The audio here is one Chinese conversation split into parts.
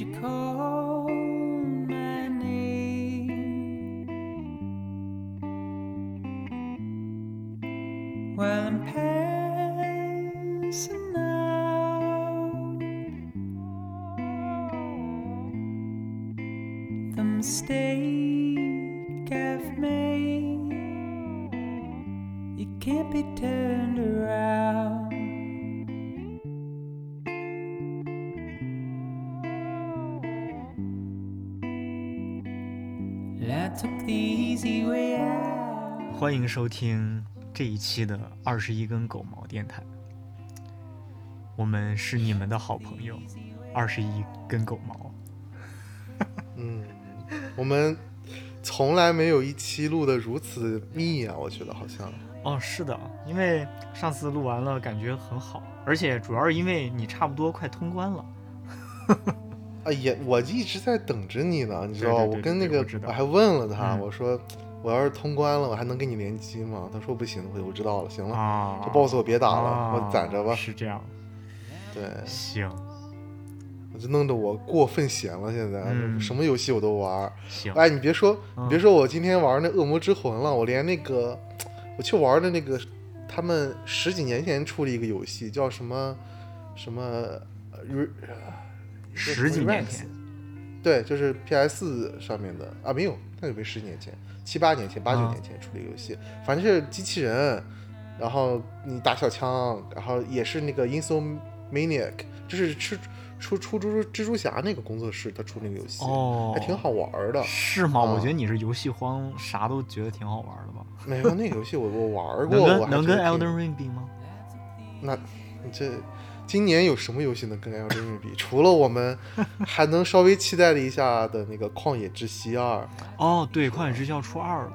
you call. 欢迎收听这一期的二十一根狗毛电台。我们是你们的好朋友，二十一根狗毛。嗯，我们从来没有一期录的如此密啊，我觉得好像。哦，是的，因为上次录完了感觉很好，而且主要是因为你差不多快通关了。哎呀，我一直在等着你呢，你知道我跟那个我还问了他，嗯我说我要是通关了，我还能跟你联机吗？他说不行，我我知道了，行了，啊，这 boss 我别打了，啊我攒着吧。是这样，对，行我就弄得我过分闲了，现在、嗯什么游戏我都玩儿。行，哎，你别说，嗯你别说，我今天玩那《恶魔之魂》了，我连那个我去玩的那个，他们十几年前出了一个游戏，叫什么什么十几年前，对，就是 PS 上面的啊，没有，那就没十年前，七八年前、八九啊年前出的游戏，反正是机器人，然后你打小枪，然后也是那个 Insomniac，就是出出出出蜘蛛侠那个工作室他出那个游戏，哦，还挺好玩的。是吗？啊我觉得你是游戏荒，啥都觉得挺好玩的吧？没有那个游戏我我玩过，能能跟 Elden Ring 比吗？那你这今年有什么游戏能跟 Ring 比？除了我们还能稍微期待了一下的那个《旷野之息二》，哦，对，《旷野之息》要出二了，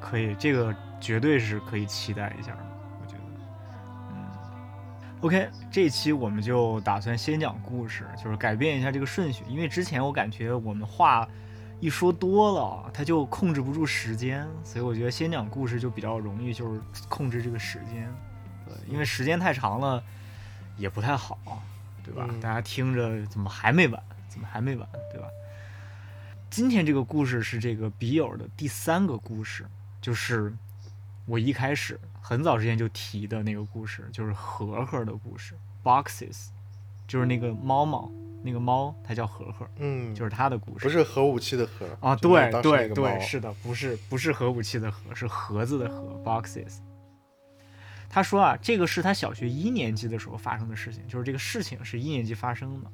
可以，这个绝对是可以期待一下的，我觉得。嗯，OK，这一期我们就打算先讲故事，就是改变一下这个顺序，因为之前我感觉我们话一说多了，它就控制不住时间，所以我觉得先讲故事就比较容易，就是控制这个时间。对，因为时间太长了也不太好，对吧？嗯大家听着怎么还没完？怎么还没完？对吧？今天这个故事是这个笔友的第三个故事，就是我一开始很早之前就提的那个故事，就是盒盒的故事，boxes，就是那个猫猫，那个猫它叫盒盒，嗯，就是它的故事。不是核武器的核啊，对对对，是的，不是不是核武器的核，是盒子的盒，boxes。他说啊，这个是他小学一年级的时候发生的事情，就是这个事情是一年级发生的，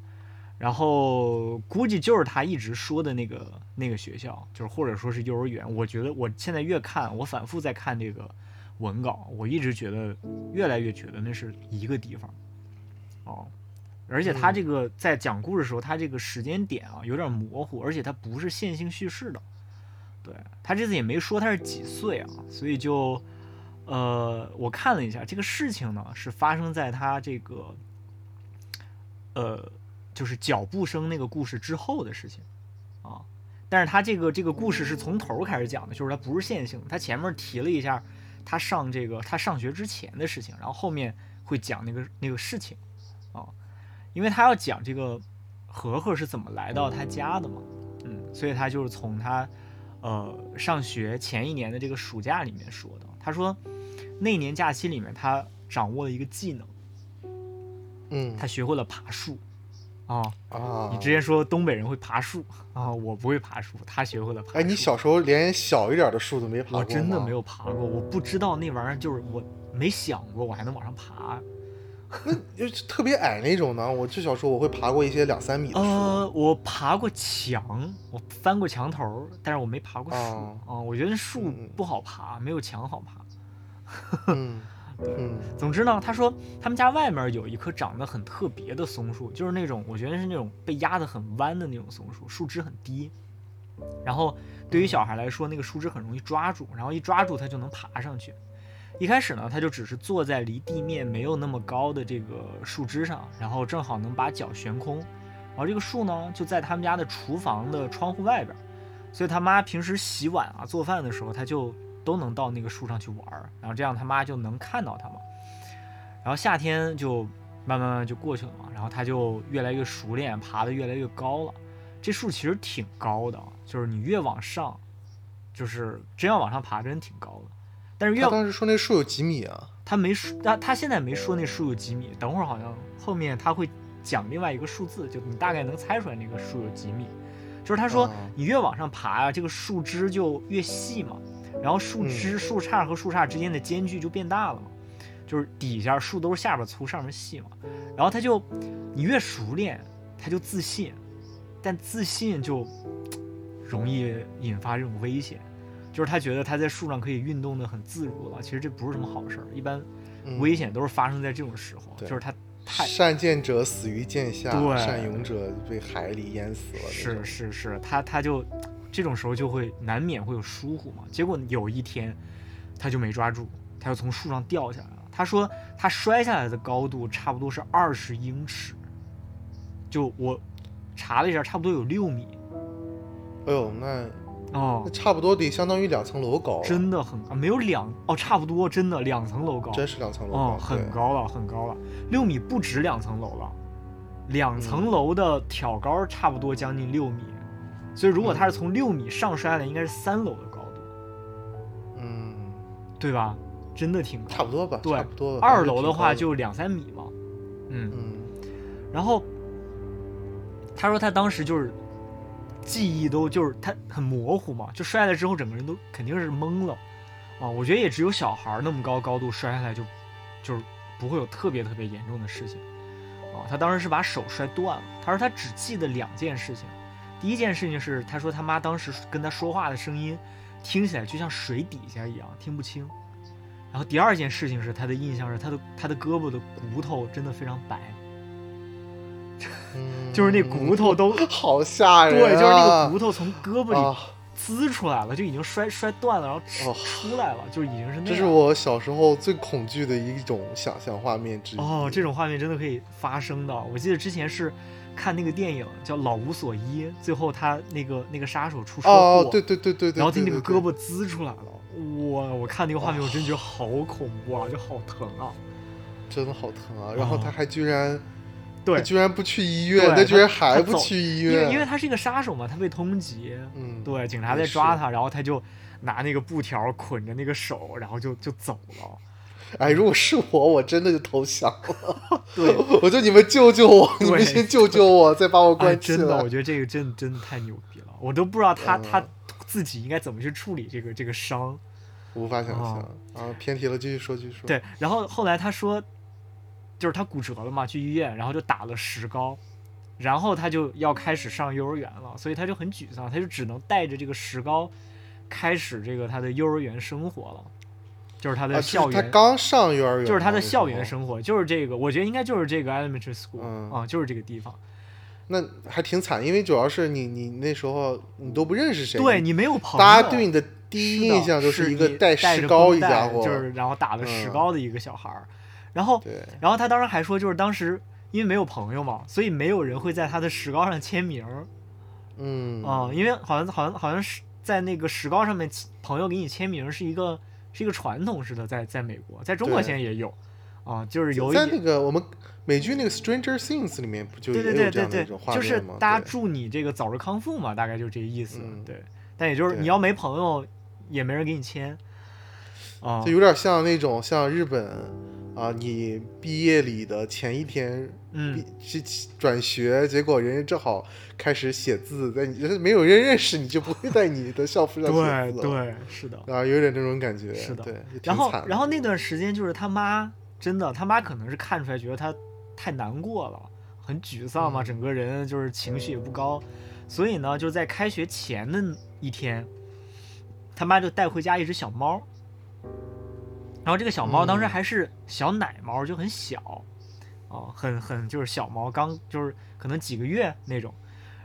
然后估计就是他一直说的那个那个学校，就是或者说是幼儿园。我觉得我现在越看，我反复在看这个文稿，我一直觉得越来越觉得那是一个地方，哦。而且他这个在讲故事的时候，他这个时间点啊有点模糊，而且他不是线性叙事的。对他这次也没说他是几岁啊，所以就，呃，我看了一下这个事情呢，是发生在他这个，呃，就是脚步声那个故事之后的事情啊。但是他这个这个故事是从头开始讲的，就是它不是线性的。他前面提了一下他上这个他上学之前的事情，然后后面会讲那个那个事情啊，因为他要讲这个和和是怎么来到他家的嘛，嗯，所以他就是从他呃上学前一年的这个暑假里面说的。他说那一年假期里面，他掌握了一个技能，嗯他学会了爬树啊。啊，你之前说东北人会爬树啊，我不会爬树，他学会了爬树。哎，你小时候连小一点的树都没爬过我真的没有爬过，我不知道那玩意儿就是我没想过我还能往上爬。就是特别矮那种呢。我至少说我会爬过一些两三米的树。呃，我爬过墙，我翻过墙头，但是我没爬过树啊、哦我觉得树嗯不好爬，没有墙好爬。嗯嗯总之呢，他说他们家外面有一棵长得很特别的松树，就是那种我觉得是那种被压得很弯的那种松树，树枝很低。然后对于小孩来说，那个树枝很容易抓住，然后一抓住它就能爬上去。一开始呢，他就只是坐在离地面没有那么高的这个树枝上，然后正好能把脚悬空。然后这个树呢，就在他们家的厨房的窗户外边，所以他妈平时洗碗啊、做饭的时候，他就都能到那个树上去玩儿，然后这样他妈就能看到他嘛。然后夏天就慢慢慢慢就过去了嘛，然后他就越来越熟练，爬得越来越高了。这树其实挺高的，就是你越往上，就是真要往上爬，真挺高的。但是越他当时说那树有几米啊？他没说，他他现在没说那树有几米，等会儿好像后面他会讲另外一个数字，就你大概能猜出来那个树有几米。就是他说哦你越往上爬啊，这个树枝就越细嘛，然后树枝、树杈和树杈之间的间距就变大了嘛，就是底下树都是下边粗上面细嘛，然后他就你越熟练，他就自信，但自信就容易引发这种危险。就是他觉得他在树上可以运动的很自如了，其实这不是什么好事儿。一般嗯危险都是发生在这种时候，对就是他太善剑者死于剑下，对善勇者被海里淹死了是。是是，他他就这种时候就会难免会有疏忽嘛。结果有一天他就没抓住，他就从树上掉下来了。他说他摔下来的高度差不多是二十英尺，就我查了一下，差不多有六米。哎呦，那哦。那，差不多得相当于两层楼高，真的很啊，没有两哦，差不多真的两层楼高，真是两层楼高，哦，很。高了，很高了，六米不止两层楼了，两层楼的挑高差不多将近六米，所以如果他是从六米上摔的，应该是三楼的高度，嗯，对吧？真的挺高。差不多吧，对差不多。二楼的话就两三米嘛，嗯，嗯然后他说他当时就是记忆都就是他很模糊嘛，就摔了之后整个人都肯定是懵了啊。我觉得也只有小孩儿那么高高度摔下来就就是不会有特别特别严重的事情啊。他当时是把手摔断了，他说他只记得两件事情，第一件事情是他说他妈当时跟他说话的声音听起来就像水底下一样听不清。然后第二件事情是他的印象是他的他的胳膊的骨头真的非常白，嗯，就是那骨头都 好吓人、啊，对，就是那个骨头从胳膊里啊，滋出来了，就已经摔摔断了，然后出来了，就已经是那是我小时候最恐惧的一种想象画面之一。哦，这种画面真的可以发生的。我记得之前是看那个电影叫《老无所依》，最后他那个那个杀手出车祸，哦，对对对对对，然后他那个胳膊滋出来了，哇！我看那个画面，我真觉得好恐怖啊，就好疼啊。真的好疼啊！然后哦他还居然，对他居然不去医院，对他居然还不去医因为院，因为他是一个杀手嘛，他被通缉，嗯，对，警察在抓他，然后他就拿那个布条捆着那个手，然后就就走了。哎，如果是我，我真的就投降了。对，我就你们救救我，你们先救救我，再把我哎，关起真的，来。我觉得这个真真的太牛逼了，我都不知道他、嗯他自己应该怎么去处理这个这个伤。无法想象哦啊！偏题了，继续说，继续说。，对，然后后来他说，就是他骨折了嘛，去医院，然后就打了石膏，然后他就要开始上幼儿园了，所以他就很沮丧，他就只能带着这个石膏开始这个他的幼儿园生活了，就是他啊，的就是校园。他刚上幼儿园，就是他的校园生活，就是这个，我觉得应该就是这个 elementary school 嗯啊、就是这个地方。那还挺惨，因为主要是你你那时候你都不认识谁，对你没有朋友，大家对你的第一印象就是一个带石膏一家伙，就是然后打了石嗯膏的一个小孩儿。然后，然后他当时还说，就是当时因为没有朋友嘛，所以没有人会在他的石膏上签名嗯啊、因为好像好像好像是在那个石膏上面，朋友给你签名是一个是一个传统似的，在在美国，在中国现在也有啊、就是有一在那个我们美剧那个《Stranger Things》里面不就有这样的一种，画就是？大家祝你这个早日康复嘛，大概就是这个意思。嗯对，但也就是你要没朋友，也没人给你签啊。就有点像那种像日本啊，你毕业礼的前一天嗯毕，去转学，结果人家正好开始写字，在你没有人认识，你就不会在你的校服上写字了。对对，是的。啊，有点这种感觉。是的对，然后然后那段时间就是他妈真的，他妈可能是看出来，觉得他太难过了，很沮丧嘛，嗯整个人就是情绪也不高，所以呢，就在开学前的一天，他妈就带回家一只小猫，然后这个小猫当时嗯。还是小奶猫，就很小，哦，很很就是小猫，刚就是可能几个月那种，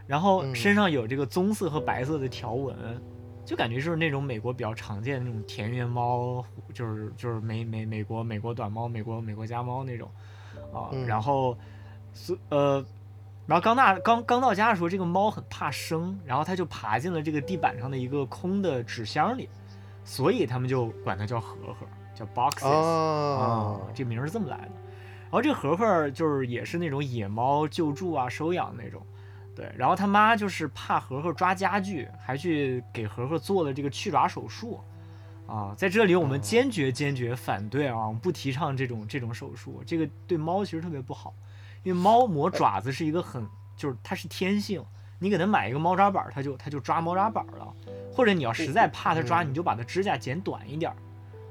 然后嗯。身上有这个棕色和白色的条纹，就感觉就是那种美国比较常见的那种田园猫，就是就是美美美国美国短猫、美国美国家猫那种啊。嗯。然后，所呃，然后刚到刚刚到家的时候，这个猫很怕生，然后它就爬进了这个地板上的一个空的纸箱里，所以他们就管它叫盒盒，叫 boxes 啊，这名儿是这么来的。然后这个盒盒就是也是那种野猫救助啊、收养那种，对，然后他妈就是怕盒盒抓家具，还去给盒盒做了这个去爪手术。啊，在这里我们哦坚决坚决反对啊，我们不提倡这种这种手术，这个对猫其实特别不好，因为猫磨爪子是一个很就是它是天性，你给它买一个猫抓板儿，它就它就抓猫抓板儿了，或者你要实在怕它抓，嗯你就把它指甲剪短一点儿。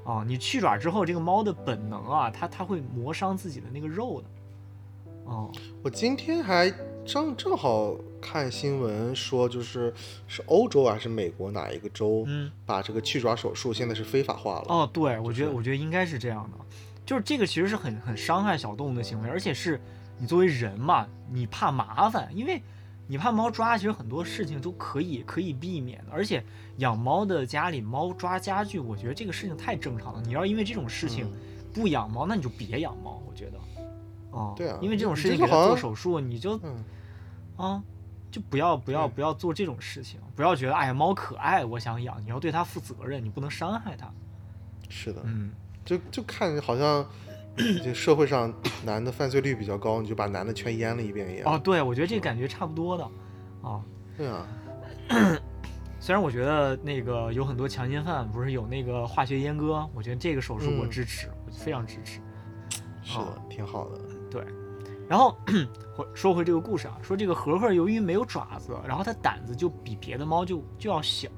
啊，你去爪之后，这个猫的本能啊，它它会磨伤自己的那个肉的。哦，我今天还正正好看新闻说，就是是欧洲还是美国哪一个州嗯，把这个去爪手术现在是非法化了。哦，对，我觉得是我觉得应该是这样的，就是这个其实是很很伤害小动物的行为，而且是你作为人嘛，你怕麻烦，因为你怕猫抓，其实很多事情都可以可以避免的，而且养猫的家里猫抓家具，我觉得这个事情太正常了。你要因为这种事情嗯不养猫，那你就别养猫，我觉得。哦，对啊因为这种事情给它做手术，你就嗯，啊，就不要不要不要做这种事情，不要觉得哎呀猫可爱，我想养，你要对它负责任，你不能伤害它。是的，嗯，就就看好像这社会上男的犯罪率比较高，你就把男的全阉了一遍一样。哦，对，我觉得这感觉差不多的，啊，对啊，虽然我觉得那个有很多强奸犯不是有那个化学阉割，我觉得这个手术我嗯支持，我非常支持。是的，挺好的。对，然后说回这个故事啊，说这个和和由于没有爪子，然后它胆子就比别的猫就就要小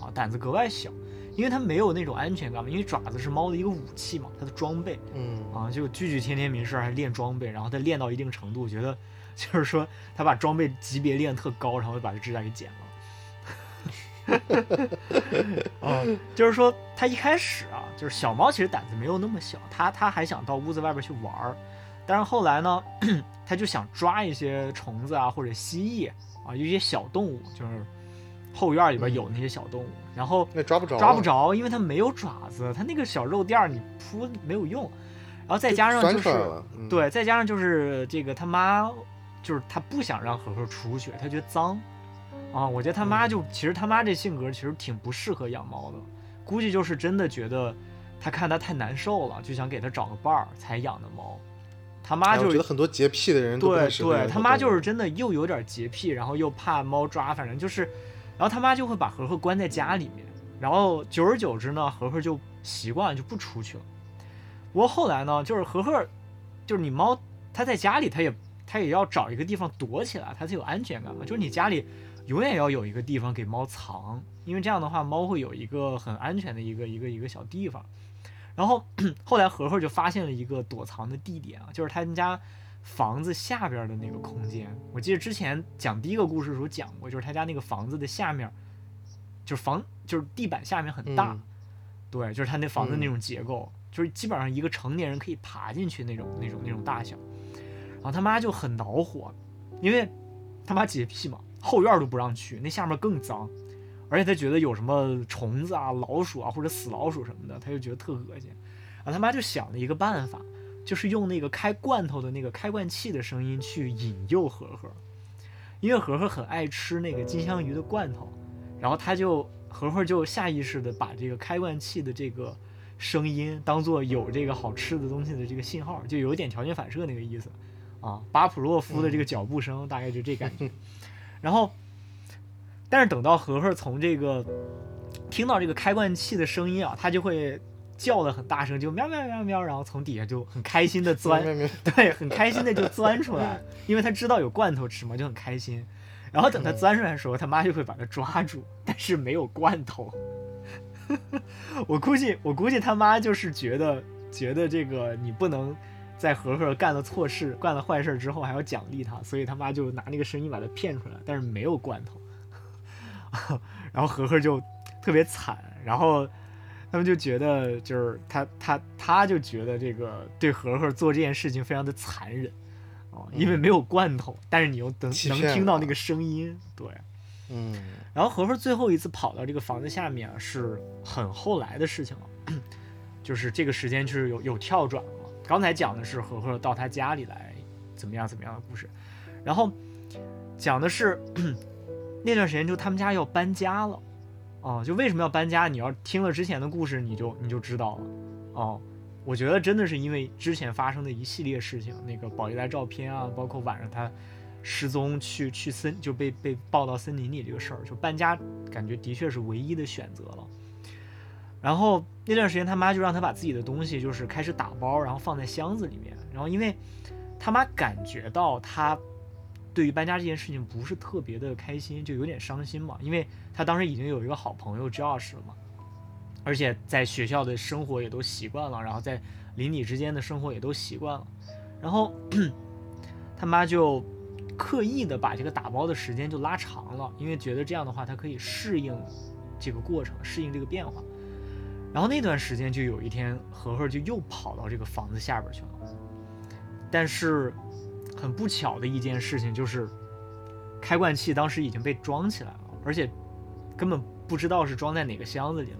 啊，胆子格外小，因为它没有那种安全感嘛，因为爪子是猫的一个武器嘛，它的装备嗯，啊，就句句天天没事还练装备，然后它练到一定程度，觉得就是说它把装备级别练特高，然后就把这指甲给剪了。啊，就是说它一开始啊，就是小猫其实胆子没有那么小，它它还想到屋子外边去玩儿，但是后来呢，它就想抓一些虫子啊或者蜥蜴啊，有一些小动物，就是后院里边有那些小动物，然后那抓不着，抓不，着，因为它没有爪子，它那个小肉垫儿你铺没有用，然后再加上就是对，再加上就是这个他妈，就是他不想让和和出去，他觉得脏啊。我觉得他妈就、其实他妈这性格其实挺不适合养猫的，估计就是真的觉得他看他太难受了，就想给他找个伴儿才养的猫。他妈哎就觉得很多洁癖的人对对，他妈就是真的又有点洁癖，然后又怕猫抓，反正就是，然后他妈就会把和和关在家里面，然后久而久之呢，和和就习惯了就不出去了。不过后来呢，就是和和，就是你猫它在家里，它也它也要找一个地方躲起来，它才有安全感嘛。就是你家里永远要有一个地方给猫藏，因为这样的话，猫会有一个很安全的一个一个一个小地方。然后 后来和和就发现了一个躲藏的地点啊，就是他们家房子下边的那个空间。我记得之前讲第一个故事的时候讲过，就是他家那个房子的下面，就是房就是地板下面很大，嗯对，就是他那房子嗯那种结构，就是基本上一个成年人可以爬进去那种那种那种大小。然后他妈就很恼火，因为他妈洁癖嘛，后院都不让去，那下面更脏，而且他觉得有什么虫子啊、老鼠啊或者死老鼠什么的，他就觉得特恶心。然后他妈就想了一个办法，就是用那个开罐头的那个开罐器的声音去引诱和和，因为和和很爱吃那个金枪鱼的罐头，然后他就和和就下意识的把这个开罐器的这个声音当做有这个好吃的东西的这个信号，就有点条件反射那个意思啊。巴甫洛夫的这个脚步声大概就这感觉。然后，但是等到和和从这个听到这个开罐器的声音啊，他就会叫的很大声，就喵喵喵喵，然后从底下就很开心的钻 对，很开心的就钻出来，因为他知道有罐头吃嘛，就很开心。然后等他钻出来的时候，他妈就会把他抓住，但是没有罐头。我估计，我估计他妈就是觉得，觉得这个你不能在和和干了错事、干了坏事之后还要奖励他，所以他妈就拿那个声音把他骗出来，但是没有罐头。然后和和就特别惨，然后他们就觉得就是他他他就觉得这个对和和做这件事情非常的残忍哦，因为没有罐头，但是你又能能听到那个声音，对。嗯。然后和和最后一次跑到这个房子下面啊，是很后来的事情了，就是这个时间就是有有跳转了。嘛。刚才讲的是和和到他家里来怎么样怎么样的故事，然后讲的是 那段时间就他们家要搬家了，哦，就为什么要搬家？你要听了之前的故事，你就你就知道了，哦。我觉得真的是因为之前发生的一系列事情，那个宝丽来照片啊，包括晚上他失踪去去森就被被抱到森林里这个事儿，就搬家感觉的确是唯一的选择了。然后那段时间他妈就让他把自己的东西就是开始打包，然后放在箱子里面。然后因为他妈感觉到他对于搬家这件事情不是特别的开心，就有点伤心嘛，因为他当时已经有一个好朋友 Josh 了嘛，而且在学校的生活也都习惯了，然后在邻里之间的生活也都习惯了，然后 他妈就刻意的把这个打包的时间就拉长了，因为觉得这样的话他可以适应这个过程，适应这个变化。然后那段时间就有一天，和和就又跑到这个房子下边去了。但是很不巧的一件事情就是，开罐器当时已经被装起来了，而且根本不知道是装在哪个箱子里了。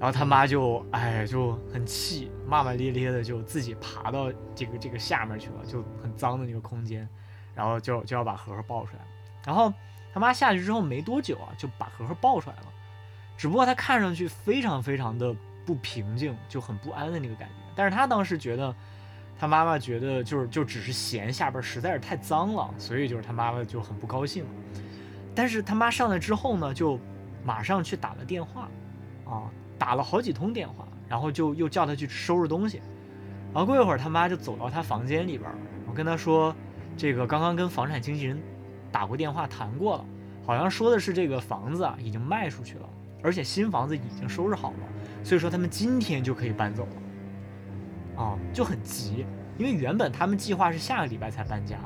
然后他妈就哎就很气，骂骂咧咧的就自己爬到这个这个下面去了，就很脏的那个空间，然后就就要把盒盒抱出来。然后他妈下去之后没多久啊，就把盒盒抱出来了。只不过他看上去非常非常的不平静，就很不安的那个感觉。但是他当时觉得，他妈妈觉得就是就只是嫌下边实在是太脏了，所以就是他妈妈就很不高兴。但是他妈上来之后呢，就马上去打了电话，啊，打了好几通电话，然后就又叫他去收拾东西。然后过一会儿，他妈就走到他房间里边，我跟他说，这个刚刚跟房产经纪人打过电话谈过了，好像说的是这个房子啊已经卖出去了。而且新房子已经收拾好了，所以说他们今天就可以搬走了，啊，就很急，因为原本他们计划是下个礼拜才搬家，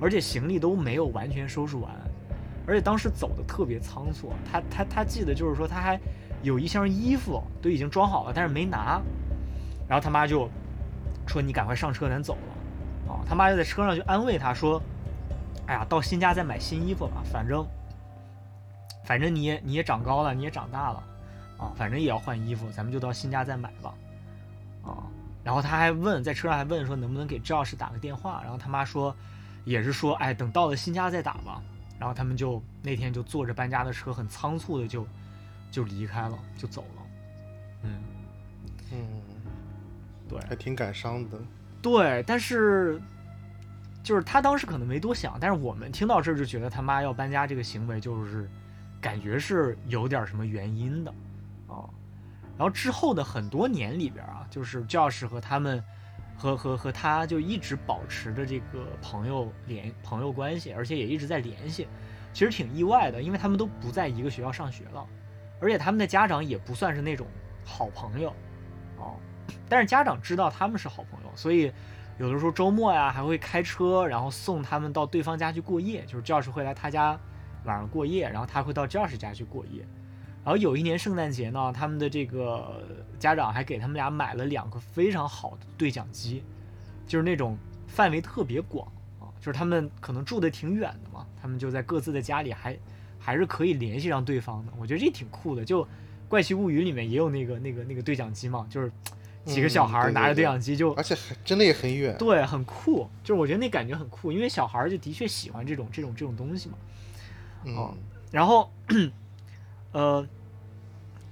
而且行李都没有完全收拾完，而且当时走的特别仓促，他他他记得就是说他还有一箱衣服都已经装好了，但是没拿，然后他妈就说你赶快上车，咱走了，啊，他妈就在车上就安慰他说，哎呀，到新家再买新衣服吧，反正。反正你也你也长高了，你也长大了，啊，反正也要换衣服，咱们就到新家再买吧，啊，然后他还问，在车上还问说能不能给 Josh 打个电话，然后他妈说，也是说，哎，等到了新家再打吧，然后他们就那天就坐着搬家的车，很仓促的就就离开了，就走了，嗯嗯，对，还挺感伤的。对，但是就是他当时可能没多想，但是我们听到这儿就觉得他妈要搬家这个行为就是。感觉是有点什么原因的，啊，然后之后的很多年里边啊，就是教师和他们，和和和他就一直保持着这个朋友联朋友关系，而且也一直在联系，其实挺意外的，因为他们都不在一个学校上学了，而且他们的家长也不算是那种好朋友，哦，但是家长知道他们是好朋友，所以有的时候周末呀还会开车，然后送他们到对方家去过夜，就是教师会来他家。晚上过夜，然后他会到 Josh 家去过夜，然后有一年圣诞节呢，他们的这个家长还给他们俩买了两个非常好的对讲机，就是那种范围特别广啊，就是他们可能住的挺远的嘛，他们就在各自的家里还还是可以联系上对方的，我觉得这挺酷的。就《怪奇物语》里面也有那个那个那个对讲机嘛，就是几个小孩拿着对讲机就，而且还真的也很远，对，很酷，就是我觉得那感觉很酷，因为小孩就的确喜欢这种这种这种东西嘛。哦，然后，呃，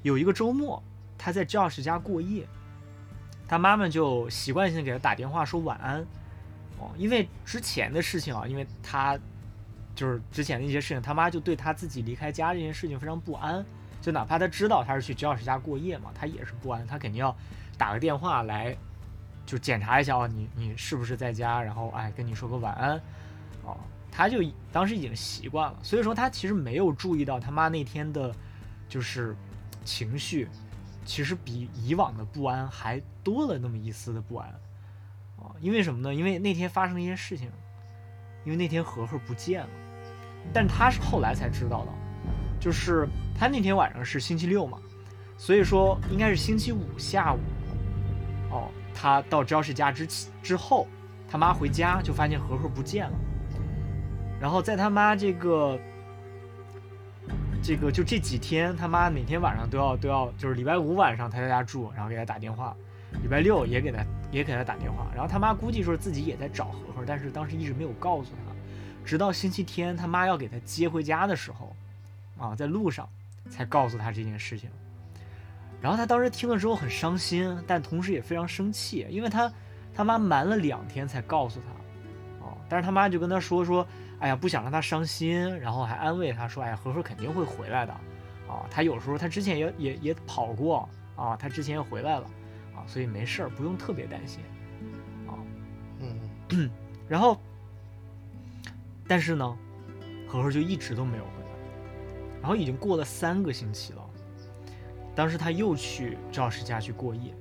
有一个周末，他在 Josh 家过夜，他妈妈就习惯性给他打电话说晚安。哦，因为之前的事情啊，因为他就是之前的一些事情，他妈就对他自己离开家这件事情非常不安。就哪怕他知道他是去 Josh 家过夜嘛，他也是不安，他肯定要打个电话来，就检查一下哦，你你是不是在家，然后哎跟你说个晚安，哦。他就当时已经习惯了，所以说他其实没有注意到他妈那天的，就是情绪，其实比以往的不安还多了那么一丝的不安，啊，因为什么呢？因为那天发生了一些事情，因为那天和和不见了，但他是后来才知道的，就是他那天晚上是星期六嘛，所以说应该是星期五下午，哦，他到 Josh 家之之后，他妈回家就发现和和不见了。然后在他妈这个，这个就这几天，他妈每天晚上都要都要，就是礼拜五晚上他在家住，然后给他打电话，礼拜六也给他也给他打电话。然后他妈估计说自己也在找和和，但是当时一直没有告诉他，直到星期天他妈要给他接回家的时候，啊，在路上才告诉他这件事情。然后他当时听了之后很伤心，但同时也非常生气，因为他他妈瞒了两天才告诉他，哦，但是他妈就跟他说说。哎呀不想让他伤心，然后还安慰他说，哎呀和和肯定会回来的，啊，他有时候他之前也也也跑过啊，他之前也回来了啊，所以没事儿，不用特别担心啊。嗯 然后，但是呢，和和就一直都没有回来，然后已经过了三个星期了。当时他又去赵氏家去过夜，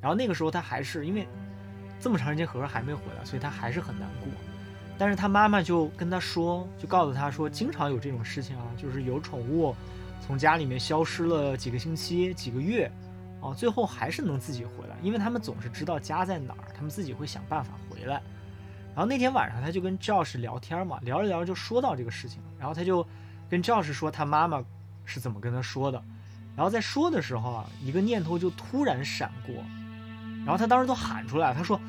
然后那个时候他还是因为这么长时间和和还没回来，所以他还是很难过。但是他妈妈就跟他说，就告诉他说，经常有这种事情啊，就是有宠物从家里面消失了几个星期、几个月，啊，最后还是能自己回来，因为他们总是知道家在哪儿，他们自己会想办法回来。然后那天晚上他就跟赵氏聊天嘛，聊着聊着就说到这个事情，然后他就跟赵氏说他妈妈是怎么跟他说的，然后在说的时候啊，一个念头就突然闪过，然后他当时都喊出来，他说：“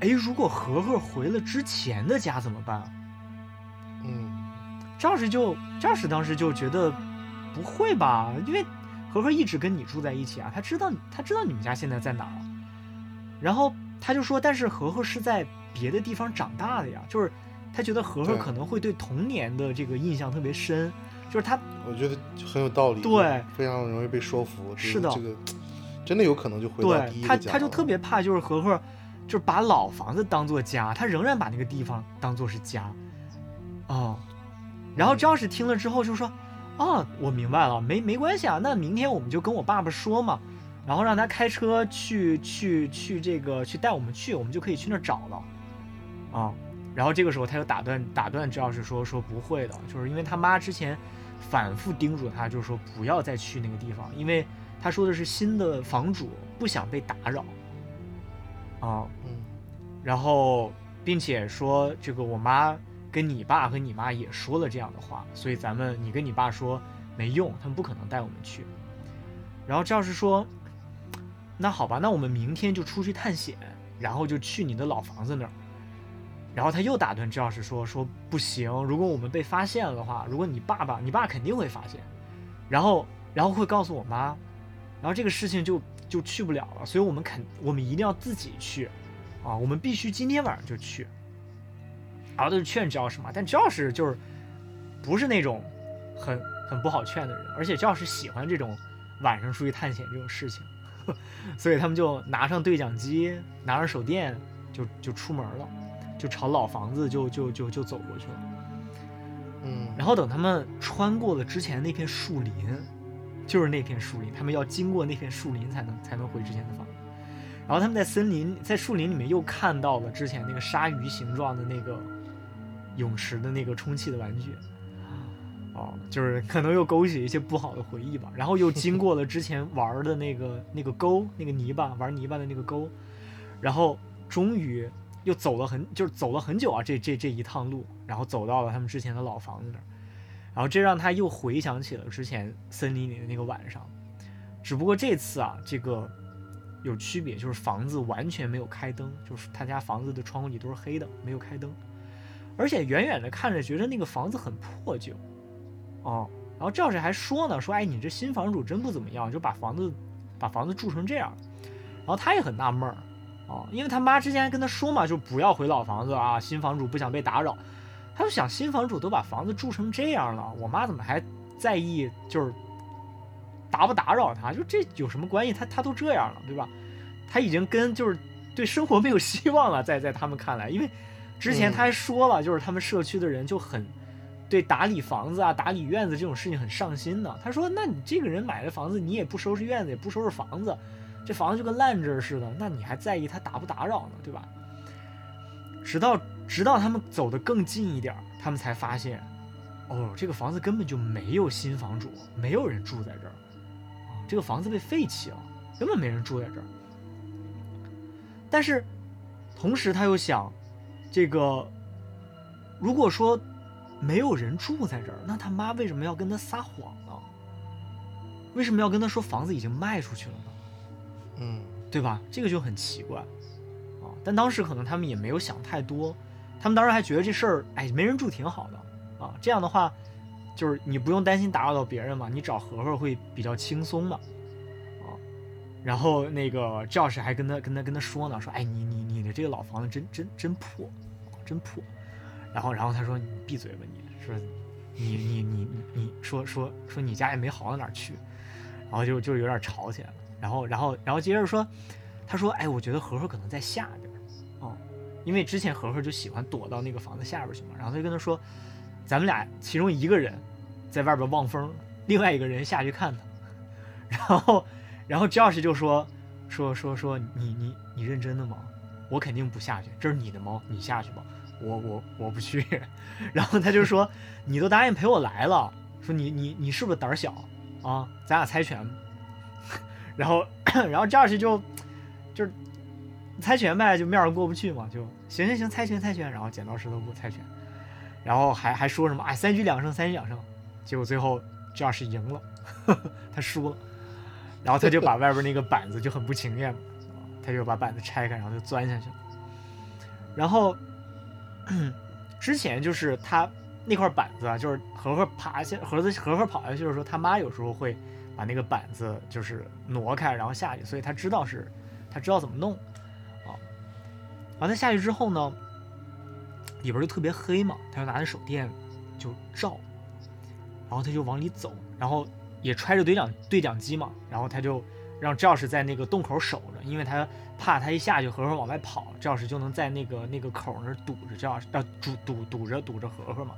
哎，如果和和回了之前的家怎么办啊？”嗯赵氏就赵氏当时就觉得不会吧，因为和和一直跟你住在一起啊，他知道他知道你们家现在在哪儿啊。然后他就说，但是和和是在别的地方长大的呀，就是他觉得和和可能会对童年的这个印象特别深，就是他我觉得很有道理，对，非常容易被说服。是的这个真的有可能就回到第对他一个家了他就特别怕就是和和就是把老房子当做家，他仍然把那个地方当做是家，哦。然后嗯赵氏听了之后就说：“哦，我明白了，没没关系啊，那明天我们就跟我爸爸说嘛，然后让他开车去去去这个去带我们去，我们就可以去那儿找了，啊。然后这个时候他就打断打断赵氏说说不会的，就是因为他妈之前反复叮嘱他，就是说不要再去那个地方，因为他说的是新的房主不想被打扰，啊。嗯然后并且说这个我妈跟你爸和你妈也说了这样的话，所以咱们你跟你爸说没用，他们不可能带我们去。然后赵氏说，那好吧，那我们明天就出去探险，然后就去你的老房子那儿。然后他又打断赵氏说说不行，如果我们被发现了的话，如果你爸爸，你爸肯定会发现，然后然后会告诉我妈，然后这个事情就就去不了了，所以我们肯我们一定要自己去。啊，我们必须今天晚上就去。然后他就劝赵氏嘛，但赵氏就是不是那种很很不好劝的人，而且赵氏喜欢这种晚上出去探险这种事情，所以他们就拿上对讲机，拿上手电，就就出门了，就朝老房子就就就就走过去了。嗯，然后等他们穿过了之前那片树林，就是那片树林，他们要经过那片树林才能才能回之前的房。子。然后他们在森林，在树林里面又看到了之前那个鲨鱼形状的那个泳池的那个充气的玩具，哦，就是可能又勾起一些不好的回忆吧。然后又经过了之前玩的那个那个沟，那个泥巴玩泥巴的那个沟，然后终于又走了很就是走了很久啊，这这这一趟路，然后走到了他们之前的老房子那儿，然后这让他又回想起了之前森林里的那个晚上，只不过这次啊，这个有区别，就是房子完全没有开灯，就是他家房子的窗户里都是黑的，没有开灯，而且远远的看着觉得那个房子很破旧，哦，然后赵氏还说呢，说哎你这新房主真不怎么样，就把房子把房子住成这样，然后他也很纳闷儿。哦，因为他妈之前还跟他说嘛，就不要回老房子啊，新房主不想被打扰。他就想，新房主都把房子住成这样了，我妈怎么还在意就是打不打扰他？就这有什么关系？他他都这样了，对吧？他已经跟就是对生活没有希望了，在在他们看来，因为之前他还说了，就是他们社区的人就很对打理房子啊、打理院子这种事情很上心呢。他说：“那你这个人买的房子，你也不收拾院子，也不收拾房子，这房子就跟烂着似的，那你还在意他打不打扰呢，对吧？”直到直到他们走得更近一点儿，他们才发现，哦，这个房子根本就没有新房主，没有人住在这儿，啊，这个房子被废弃了，根本没人住在这儿。但是，同时他又想，这个如果说没有人住在这儿，那他妈为什么要跟他撒谎呢？为什么要跟他说房子已经卖出去了呢？嗯对吧？这个就很奇怪啊。但当时可能他们也没有想太多，他们当时还觉得这事儿，哎，没人住挺好的啊。这样的话，就是你不用担心打扰到别人嘛，你找和和会比较轻松嘛，啊。然后那个赵氏还跟他跟他跟他说呢，说，哎，你你你的这个老房子真真真破，真破。然后然后他说你闭嘴吧你说你你你你说说说你家也没好到哪儿去，然后就就有点吵起来了，然后然后然后接着说，他说哎我觉得和和可能在下边，因为之前和和就喜欢躲到那个房子下边去嘛，然后他就跟他说，咱们俩其中一个人在外边望风，另外一个人下去看他，然后然后 Josh 就说说说说你你你认真的吗？我肯定不下去，这是你的猫，你下去吧。我我我不去。然后他就说，你都答应陪我来了，说你你你是不是胆小啊？咱俩猜拳。然后 然后 Josh 就就是猜拳呗，就面儿过不去嘛，就行行行，猜拳猜拳，然后剪刀石头布猜拳，然后还还说什么哎三局两胜三局两胜，结果最后 Josh 赢了，他输了，然后他就把外边那个板子就很不情愿嘛，他就把板子拆开，然后就钻下去了。然后之前就是他那块板子啊，就是和和爬下，和子和和跑下去的时候，他妈有时候会把那个板子就是挪开，然后下去，所以他知道是，他知道怎么弄。然后他下去之后呢，里边就特别黑嘛，他就拿着手电就照，然后他就往里走，然后也揣着对讲对讲机嘛，然后他就让赵氏在那个洞口守着，因为他怕他一下去和和往外跑，赵氏就能在那个那个口那堵着赵氏，呃堵堵堵着堵着和和嘛。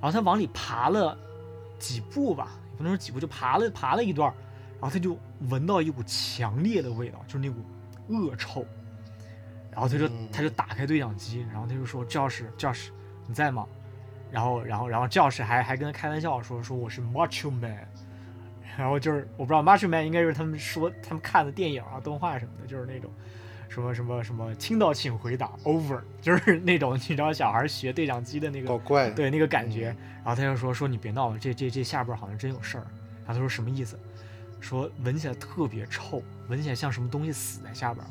然后他往里爬了几步吧，也不能说几步，就爬了爬了一段，然后他就闻到一股强烈的味道，就是那股恶臭。然后他就嗯他就打开对讲机，然后他就说：“教室教室你在吗？”然后然后然后教室还还跟他开玩笑说：“说我是 Macho Man。”然后就是我不知道 Macho Man 应该是他们说他们看的电影啊、动画什么的，就是那种什么什么什么，听到请回答 Over，就是那种你知道小孩学对讲机的那个对那个感觉。然后他就说说你别闹了，这这这下边好像真有事儿。然后他说什么意思？说闻起来特别臭，闻起来像什么东西死在下边儿。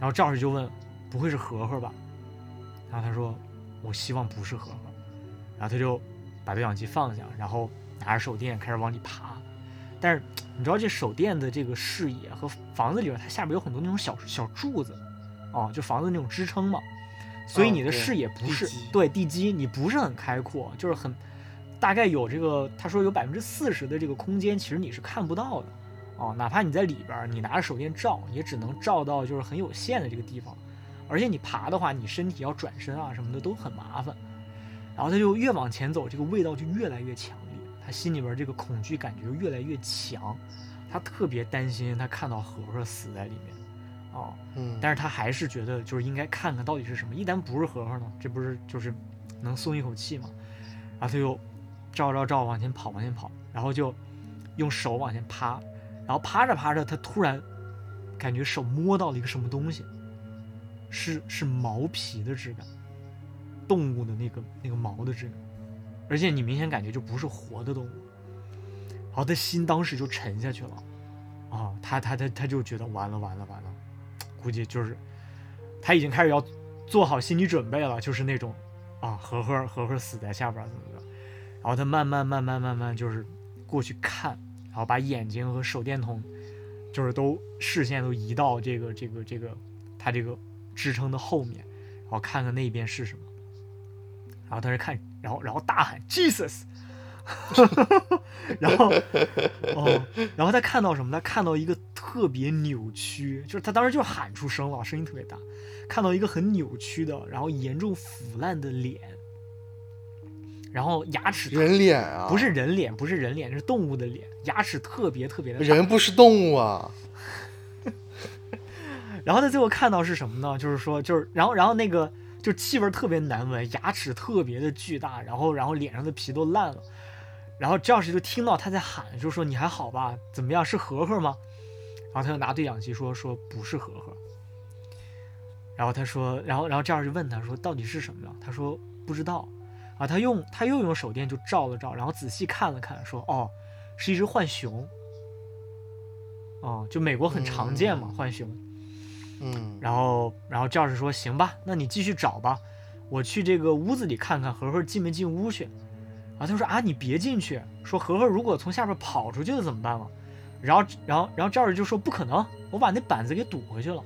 然后赵氏就问，不会是和和吧？然后他说我希望不是和和。然后他就把对讲机放下，然后拿着手电开始往里爬。但是你知道这手电的这个视野和房子里边，它下边有很多那种小小柱子，哦，就房子那种支撑嘛，所以你的视野不是、对地基，你不是很开阔，就是很大概有这个他说有百分之四十的这个空间，其实你是看不到的，哦，哪怕你在里边儿，你拿着手电照，也只能照到就是很有限的这个地方，而且你爬的话，你身体要转身啊什么的都很麻烦。然后他就越往前走，这个味道就越来越强烈，他心里边这个恐惧感觉就越来越强，他特别担心他看到和和死在里面，哦，嗯，但是他还是觉得就是应该看看到底是什么，一旦不是和和呢，这不是就是能松一口气吗？然后他就照照照往前跑，往前跑，然后就用手往前趴，然后趴着趴着，他突然感觉手摸到了一个什么东西，是是毛皮的质感，动物的那个那个毛的质感，而且你明显感觉就不是活的动物，然后他心当时就沉下去了，啊，他他他他就觉得完了完了完了，估计就是他已经开始要做好心理准备了，就是那种啊，和和和和死在下边怎么着，然后他慢慢慢慢慢慢就是过去看，然后把眼睛和手电筒就是都视线都移到这个这个这个他这个支撑的后面，然后看看那边是什么，然后他是看，然后然后大喊 Jesus，然后哦，然后他看到什么？他看到一个特别扭曲，就是他当时就喊出声了，声音特别大，看到一个很扭曲的，然后严重腐烂的脸，然后牙齿人脸啊，不是人脸，不是人脸，是动物的脸，牙齿特别特别的。人不是动物啊，然后他最后看到是什么呢？就是说，就是然后然后那个就气味特别难闻，牙齿特别的巨大，然后然后脸上的皮都烂了。然后赵氏就听到他在喊，就说你还好吧？怎么样？是和和吗？然后他就拿对讲机说说不是和和。然后他说，然后然后赵氏就问他说到底是什么呢？他说不知道。啊，他用他又用手电就照了照，然后仔细看了看，说哦，是一只浣熊。哦，就美国很常见嘛，嗯浣熊。嗯，然后，然后赵氏说：“行吧，那你继续找吧，我去这个屋子里看看和和进没进屋去。”然后他说：“啊，你别进去，说和和如果从下边跑出去了怎么办嘛？”然后，然后，然后赵氏就说：“不可能，我把那板子给堵回去了。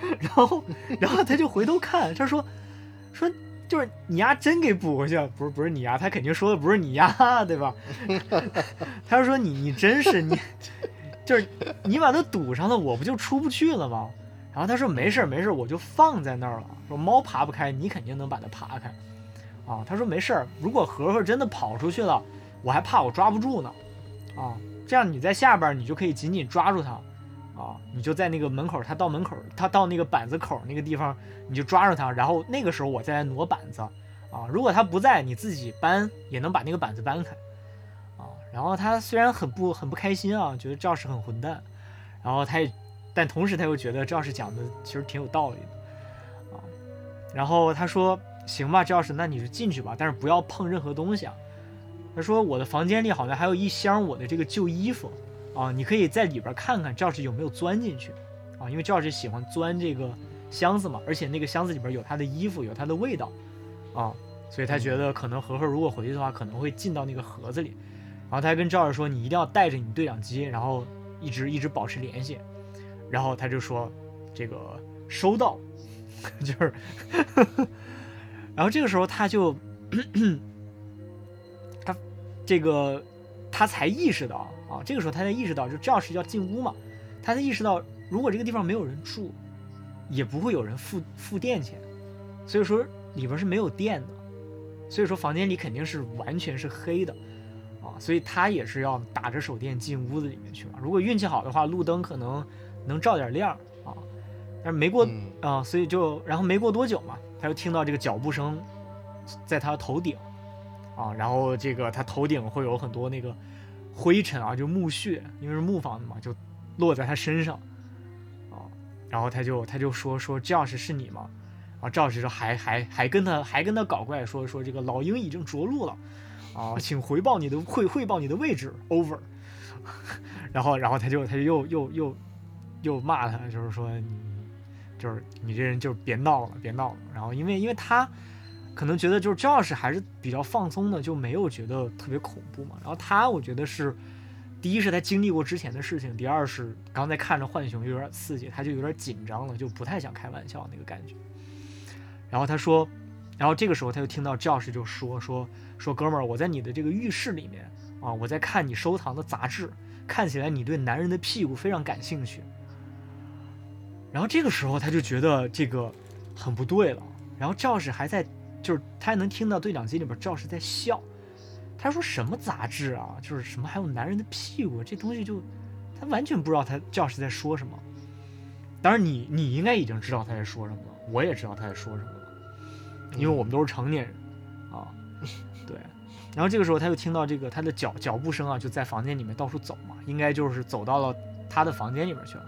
”然后，然后他就回头看，他说：“说就是你丫真给补回去了，不是不是你丫，他肯定说的不是你丫，对吧？他就说你你真是你，就是你把它堵上了，我不就出不去了吗？然后他说没事没事，我就放在那儿了。说猫爬不开，你肯定能把它爬开。啊，他说没事，如果盒盒真的跑出去了，我还怕我抓不住呢。啊，这样你在下边你就可以紧紧抓住它。啊，你就在那个门口，他到门口，他到那个板子口那个地方，你就抓住他，然后那个时候我再来挪板子。啊，如果他不在，你自己搬也能把那个板子搬开。啊，然后他虽然很不很不开心啊，觉得赵氏很混蛋，然后他也。但同时他又觉得赵氏讲的其实挺有道理的，啊，然后他说行吧，赵氏，那你就进去吧，但是不要碰任何东西啊。他说我的房间里好像还有一箱我的这个旧衣服，啊，你可以在里边看看赵氏有没有钻进去，啊，因为赵氏喜欢钻这个箱子嘛，而且那个箱子里边有他的衣服，有他的味道，啊，所以他觉得可能和和如果回去的话，可能会进到那个盒子里。然后他还跟赵氏说，你一定要带着你对讲机，然后一直一直保持联系。然后他就说：“这个收到，就是。”然后这个时候他就，他这个他才意识到啊，这个时候他才意识到，就赵氏要进屋嘛，他才意识到，如果这个地方没有人住，也不会有人付付电钱，所以说里边是没有电的，所以说房间里肯定是完全是黑的啊，所以他也是要打着手电进屋子里面去嘛。如果运气好的话，路灯可能。能照点亮啊，但是没过啊，所以就然后没过多久嘛，他就听到这个脚步声，在他头顶啊，然后这个他头顶会有很多那个灰尘啊，就木屑，因为是木房子嘛，就落在他身上啊，然后他就他就说说赵氏是你吗？啊，赵老师说还还还跟他还跟他搞怪说说这个老鹰已经着陆了啊，请回报你的汇汇报你的位置，over，然后然后他就他就又又又。又骂他，就是说你，就是你这人就别闹了，别闹了。然后因为因为他可能觉得就是 Josh 还是比较放松的，就没有觉得特别恐怖嘛。然后他我觉得是，第一是他经历过之前的事情，第二是刚才看着浣熊有点刺激，他就有点紧张了，就不太想开玩笑那个感觉。然后他说，然后这个时候他就听到 Josh 就说说说哥们儿，我在你的这个浴室里面啊，我在看你收藏的杂志，看起来你对男人的屁股非常感兴趣。然后这个时候他就觉得这个很不对了。然后 Josh 还在，就是他还能听到对讲机里边赵氏在笑。他说什么杂志啊？就是什么还有男人的屁股这东西就，他完全不知道他赵氏在说什么。当然你你应该已经知道他在说什么了，我也知道他在说什么了，因为我们都是成年人啊。对。然后这个时候他又听到这个他的脚脚步声啊，就在房间里面到处走嘛，应该就是走到了他的房间里面去了。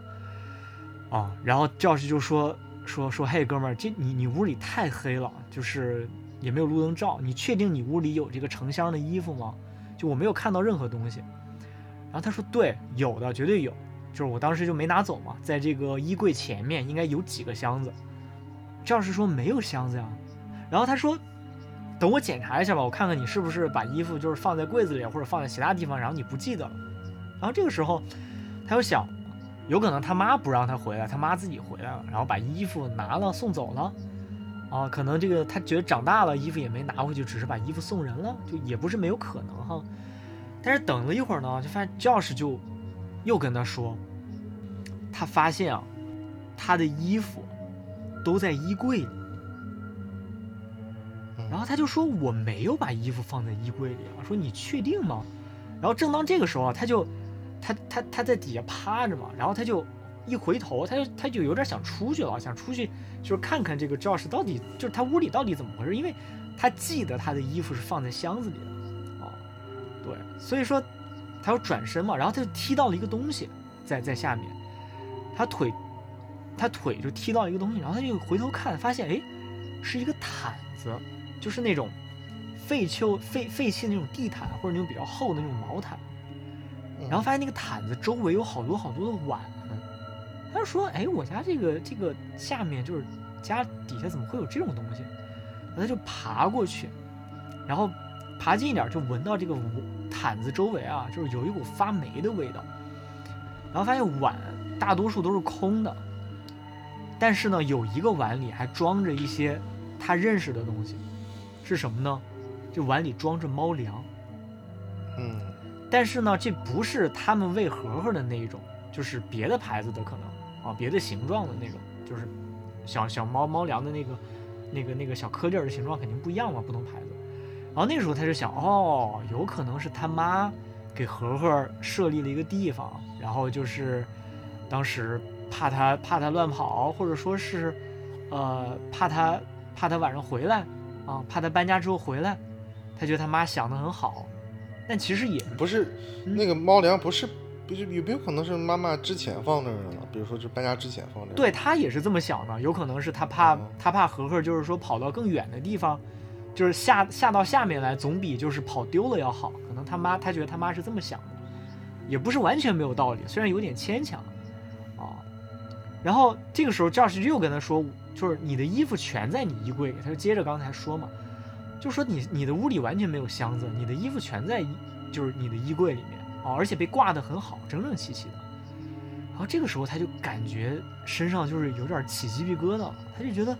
啊，然后赵氏就说说说，嘿，哥们儿，这你你屋里太黑了，就是也没有路灯照，你确定你屋里有这个成箱的衣服吗？就我没有看到任何东西。然后他说，对，有的，绝对有，就是我当时就没拿走嘛，在这个衣柜前面应该有几个箱子。赵氏说没有箱子呀。然后他说，等我检查一下吧，我看看你是不是把衣服就是放在柜子里或者放在其他地方，然后你不记得了。然后这个时候他又想。有可能他妈不让他回来，他妈自己回来了，然后把衣服拿了送走了，啊，可能这个他觉得长大了，衣服也没拿回去，只是把衣服送人了，就也不是没有可能哈。但是等了一会儿呢，就发现教士就又跟他说，他发现啊，他的衣服都在衣柜里，然后他就说我没有把衣服放在衣柜里啊，说你确定吗？然后正当这个时候啊，他就。他他他在底下趴着嘛，然后他就一回头，他就他就有点想出去了，想出去就是看看这个赵氏到底就是他屋里到底怎么回事，因为他记得他的衣服是放在箱子里的，哦，对，所以说他要转身嘛，然后他就踢到了一个东西在在下面，他腿他腿就踢到一个东西，然后他就回头看，发现哎是一个毯子，就是那种废旧废废弃的那种地毯或者那种比较厚的那种毛毯。然后发现那个毯子周围有好多好多的碗，他就说：“哎，我家这个这个下面就是家底下怎么会有这种东西？”他就爬过去，然后爬近一点就闻到这个毯子周围啊，就是有一股发霉的味道。然后发现碗大多数都是空的，但是呢，有一个碗里还装着一些他认识的东西，是什么呢？就碗里装着猫粮，嗯但是呢，这不是他们喂盒盒的那一种，就是别的牌子的可能啊，别的形状的那种，就是小小猫猫粮的那个那个那个小颗粒儿的形状肯定不一样嘛，不同牌子。然后那时候他就想，哦，有可能是他妈给盒盒设立了一个地方，然后就是当时怕他怕他乱跑，或者说是呃怕他怕他晚上回来啊，怕他搬家之后回来，他觉得他妈想的很好，但其实也不是嗯那个猫粮不是不是有没有可能是妈妈之前放那儿的呢？比如说就搬家之前放这儿。对他也是这么想的，有可能是他怕哦他怕盒盒就是说跑到更远的地方，就是下下到下面来，总比就是跑丢了要好。可能他妈他觉得他妈是这么想的，也不是完全没有道理，虽然有点牵强啊。然后这个时候赵氏又跟他说，就是你的衣服全在你衣柜里，他就接着刚才说嘛，就说你你的屋里完全没有箱子，你的衣服全在就是你的衣柜里面啊，而且被挂得很好，整整齐齐的。然后这个时候他就感觉身上就是有点起鸡皮疙瘩了，他就觉得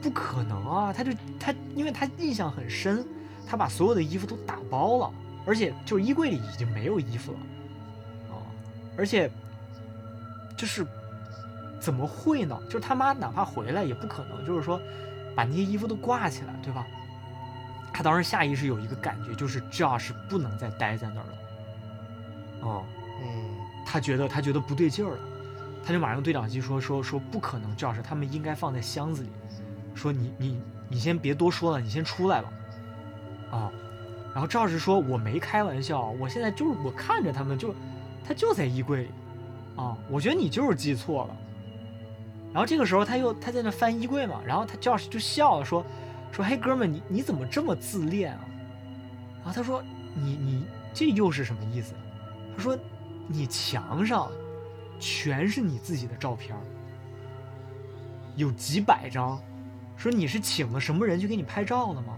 不可能啊，他就他因为他印象很深，他把所有的衣服都打包了，而且就是衣柜里已经没有衣服了啊，而且就是怎么会呢？就是他妈哪怕回来也不可能，就是说把那些衣服都挂起来，对吧？他当时下意识有一个感觉，就是 Josh 不能再待在那儿了，哦、嗯。他觉得他觉得不对劲儿了，他就马上对讲机说说说不可能，，Josh 他们应该放在箱子里，说你你你先别多说了，你先出来吧，啊，然后赵老师说我没开玩笑，我现在就是我看着他们就他就在衣柜里，啊，我觉得你就是记错了，然后这个时候他又他在那翻衣柜嘛，然后他赵老师就笑了说说嘿哥们你你怎么这么自恋啊？然后他说你你这又是什么意思？他说你墙上全是你自己的照片儿，有几百张，说你是请了什么人去给你拍照的吗？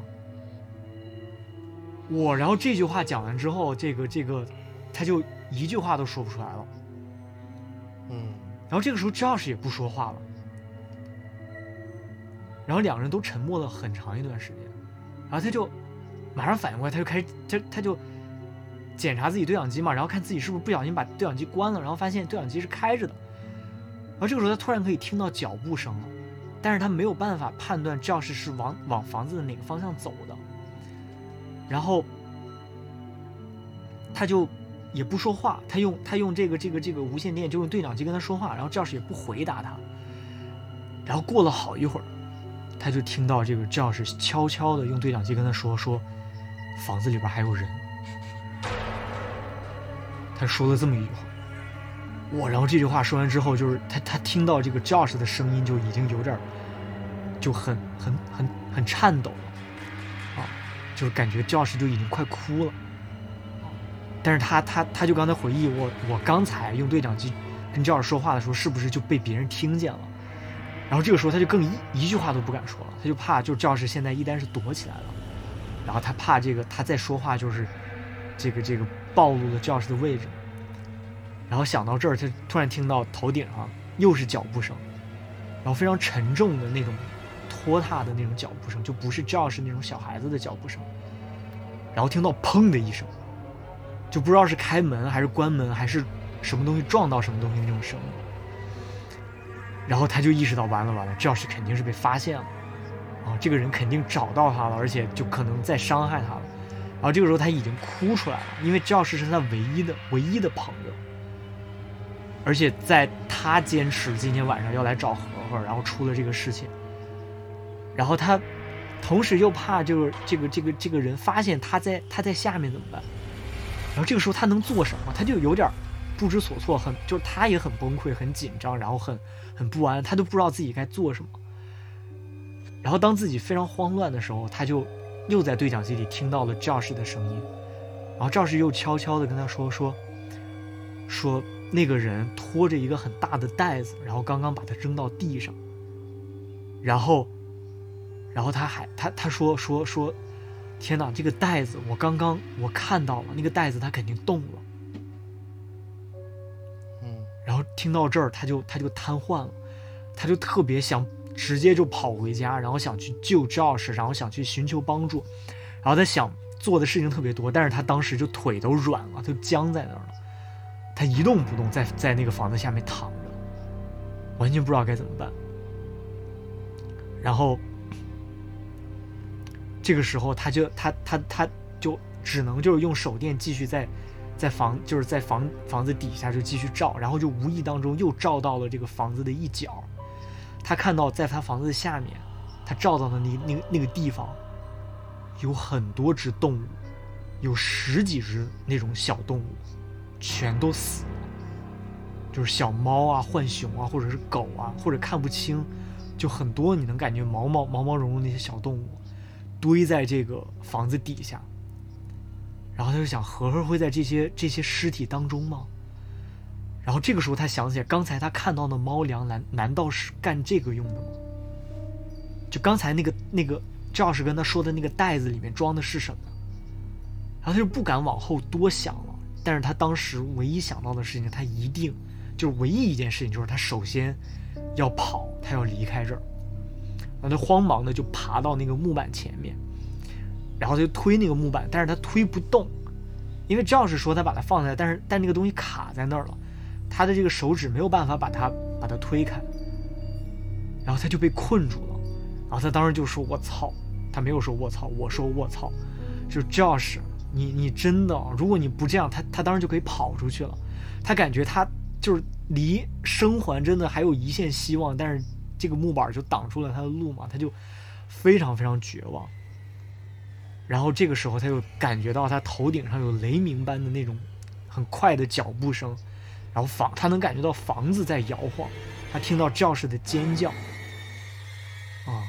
我，然后这句话讲完之后，这个这个，他就一句话都说不出来了。嗯然后这个时候 Josh 也不说话了，然后两个人都沉默了很长一段时间，然后他就马上反应过来，他就开始他他就检查自己对讲机嘛，然后看自己是不是不小心把对讲机关了，然后发现对讲机是开着的，然后这个时候他突然可以听到脚步声了，但是他没有办法判断 Josh 是往往房子的哪个方向走的，然后他就也不说话，他用他用这个这个这个无线电就用对讲机跟他说话，然后 Josh 也不回答他。然后过了好一会儿，他就听到这个 Josh 悄悄的用对讲机跟他说说，房子里边还有人。他说了这么一句话，我然后这句话说完之后，就是他他听到这个 Josh 的声音就已经有点就很很很很颤抖了，啊，就是感觉 Josh 就已经快哭了。但是他他他就刚才回忆我我刚才用对讲机跟 Josh 说话的时候，是不是就被别人听见了？然后这个时候他就更一一句话都不敢说了，他就怕就 Josh 现在一旦是躲起来了，然后他怕这个他再说话就是这个这个暴露了 Josh 的位置。然后想到这儿，他突然听到头顶上又是脚步声，然后非常沉重的那种拖沓的那种脚步声，就不是 Josh 那种小孩子的脚步声。然后听到砰的一声，就不知道是开门还是关门还是什么东西撞到什么东西那种声音。然后他就意识到完了完了，Josh 肯定是被发现了，啊，这个人肯定找到他了，而且就可能在伤害他了。然后这个时候他已经哭出来了，因为 Josh 是他唯一的唯一的朋友，而且在他坚持今天晚上要来找和和，然后出了这个事情，然后他同时又怕就是这个这个这个人发现他在他在下面怎么办？然后这个时候他能做什么？他就有点不知所措，很就是他也很崩溃、很紧张，然后很很不安，他都不知道自己该做什么。然后当自己非常慌乱的时候，他就又在对讲机里听到了 Josh 的声音，然后 Josh 又悄悄的跟他说说说那个人拖着一个很大的袋子，然后刚刚把它扔到地上，然后然后他还他他说说说，天哪，这个袋子我刚刚我看到了，那个袋子它肯定动了。然后听到这儿，他就他就瘫痪了，他就特别想直接就跑回家，然后想去救 Josh，然后想去寻求帮助，然后他想做的事情特别多，但是他当时就腿都软了，他就僵在那儿了，他一动不动，在在那个房子下面躺着，完全不知道该怎么办。然后这个时候，他就他他他就只能就是用手电继续在在房就是在房房子底下就继续照，然后就无意当中又照到了这个房子的一角，他看到在他房子下面，他照到的那那那个地方，有很多只动物，有十几只那种小动物，全都死了，就是小猫啊、浣熊啊，或者是狗啊，或者看不清，就很多你能感觉毛毛毛毛茸茸那些小动物，堆在这个房子底下。然后他就想，和和会在这些这些尸体当中吗？然后这个时候他想起来，刚才他看到的猫粮难难道是干这个用的吗？就刚才那个那个赵老师跟他说的那个袋子里面装的是什么？然后他就不敢往后多想了。但是他当时唯一想到的事情，他一定就是唯一一件事情，就是他首先要跑，他要离开这儿。然后他慌忙的就爬到那个木板前面，然后他就推那个木板，但是他推不动，因为赵是说他把它放下来，但是但那个东西卡在那儿了，他的这个手指没有办法把它把它推开，然后他就被困住了，然后他当时就说：“我操！”他没有说“我操”，我说“我操”，就是 Josh，你你真的，如果你不这样，他他当时就可以跑出去了，他感觉他就是离生还真的还有一线希望，但是这个木板就挡住了他的路嘛，他就非常非常绝望。然后这个时候，他就感觉到他头顶上有雷鸣般的那种很快的脚步声，然后房他能感觉到房子在摇晃，他听到教室的尖叫，啊，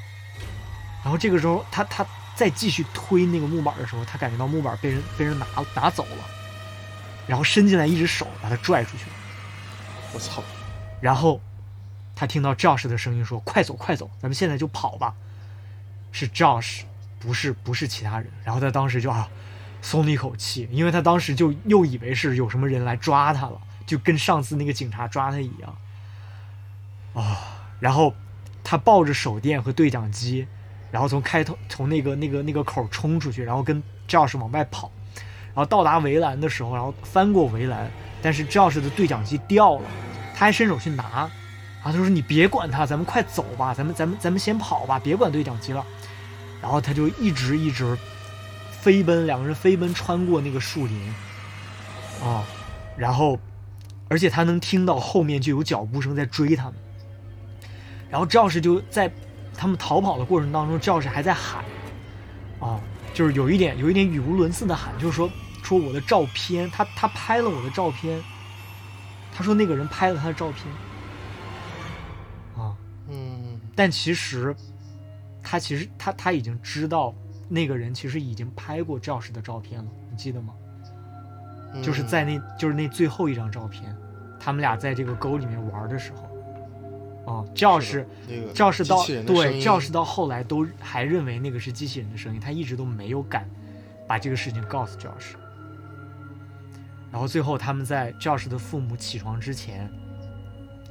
然后这个时候他他再继续推那个木板的时候，他感觉到木板被人被人拿拿走了，然后伸进来一只手把他拽出去了，我操！然后他听到 Josh 的声音说：“快走快走，咱们现在就跑吧。”是 Josh。不是不是其他人，然后他当时就啊松了一口气，因为他当时就又以为是有什么人来抓他了，就跟上次那个警察抓他一样啊。然后他抱着手电和对讲机，然后从开头从那个那个那个口冲出去，然后跟 Josh 往外跑，然后到达围栏的时候，然后翻过围栏，但是 Josh 的对讲机掉了，他还伸手去拿，啊，他说你别管他，咱们快走吧，咱们咱们咱们先跑吧，别管对讲机了。然后他就一直一直飞奔，两个人飞奔穿过那个树林，啊，然后而且他能听到后面就有脚步声在追他们。然后赵氏就在他们逃跑的过程当中，赵氏还在喊，啊，就是有一点有一点语无伦次的喊，就是说说我的照片，他他拍了我的照片，他说那个人拍了他的照片，啊，嗯，但其实。他其实他他已经知道那个人其实已经拍过赵氏的照片了，你记得吗？就是在那就是那最后一张照片，他们俩在这个沟里面玩的时候，啊，赵氏那个赵氏到对教室到后来都还认为那个是机器人的声音，他一直都没有敢把这个事情告诉教室。然后最后他们在教室的父母起床之前，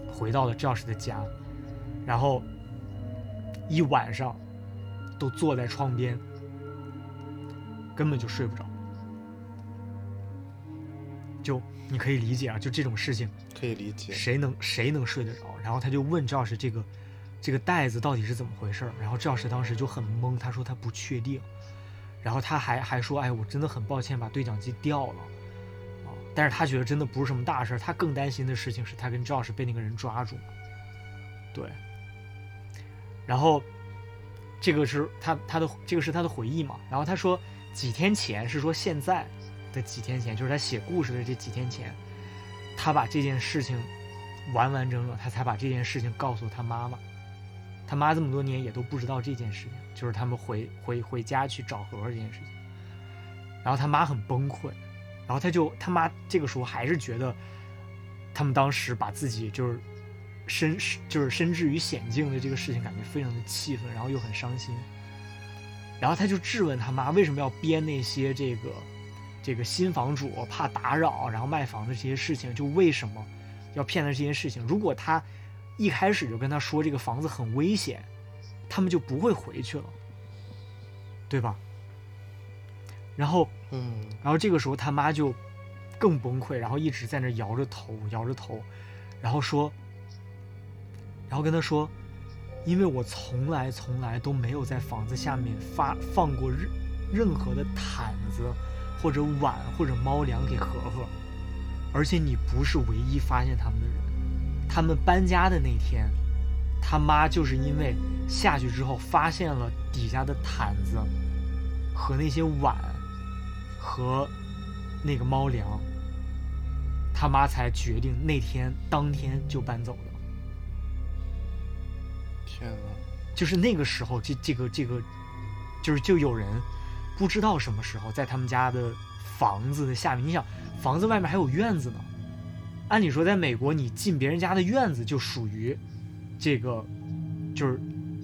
回到了教室的家，然后一晚上都坐在窗边，根本就睡不着。就你可以理解啊，就这种事情，可以理解。谁能谁能睡得着？然后他就问赵师这个这个袋子到底是怎么回事儿然后赵师当时就很懵，他说他不确定，然后他还还说，哎，我真的很抱歉把对讲机掉了，啊，但是他觉得真的不是什么大事儿，他更担心的事情是他跟赵师被那个人抓住，对，然后这个是他他的这个是他的回忆嘛，然后他说几天前是说现在的几天前，就是他写故事的这几天前，他把这件事情完完整整，他才把这件事情告诉他妈妈。他妈这么多年也都不知道这件事情，就是他们回回回家去找盒这件事情。然后他妈很崩溃，然后他就他妈这个时候还是觉得他们当时把自己就是身就是身置于险境的这个事情，感觉非常的气愤，然后又很伤心。然后他就质问他妈为什么要编那些这个这个新房主怕打扰，然后卖房的这些事情，就为什么要骗他这些事情？如果他一开始就跟他说这个房子很危险，他们就不会回去了，对吧？然后，嗯然后这个时候他妈就更崩溃，然后一直在那摇着头，摇着头，然后说，然后跟他说，因为我从来从来都没有在房子下面发放过任任何的毯子或者碗或者猫粮给和和，而且你不是唯一发现他们的人。他们搬家的那天，他妈就是因为下去之后发现了底下的毯子和那些碗和那个猫粮，他妈才决定那天当天就搬走的。天哪，就是那个时候，这这个这个，就是就有人不知道什么时候在他们家的房子的下面，你想房子外面还有院子呢。按理说，在美国，你进别人家的院子就属于这个，就是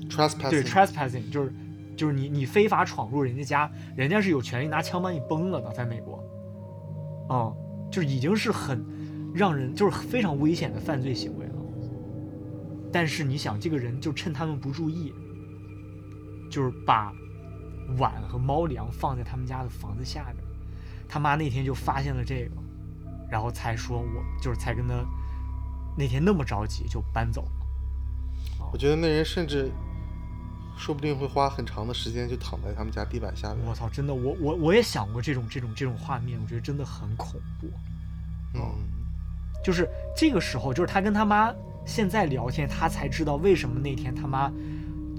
，trespassing，对 trespassing，就是就是你你非法闯入人家家，人家是有权利拿枪把你崩了的，在美国，嗯，就是已经是很让人就是非常危险的犯罪行为了。但是你想，这个人就趁他们不注意，就是把碗和猫粮放在他们家的房子下面。他妈那天就发现了这个，然后才说我就是才跟他那天那么着急就搬走了。我觉得那人甚至说不定会花很长的时间就躺在他们家地板下面我。操，真的，我我我也想过这种这种这种画面，我觉得真的很恐怖。嗯，就是这个时候，就是他跟他妈现在聊天，他才知道为什么那天他妈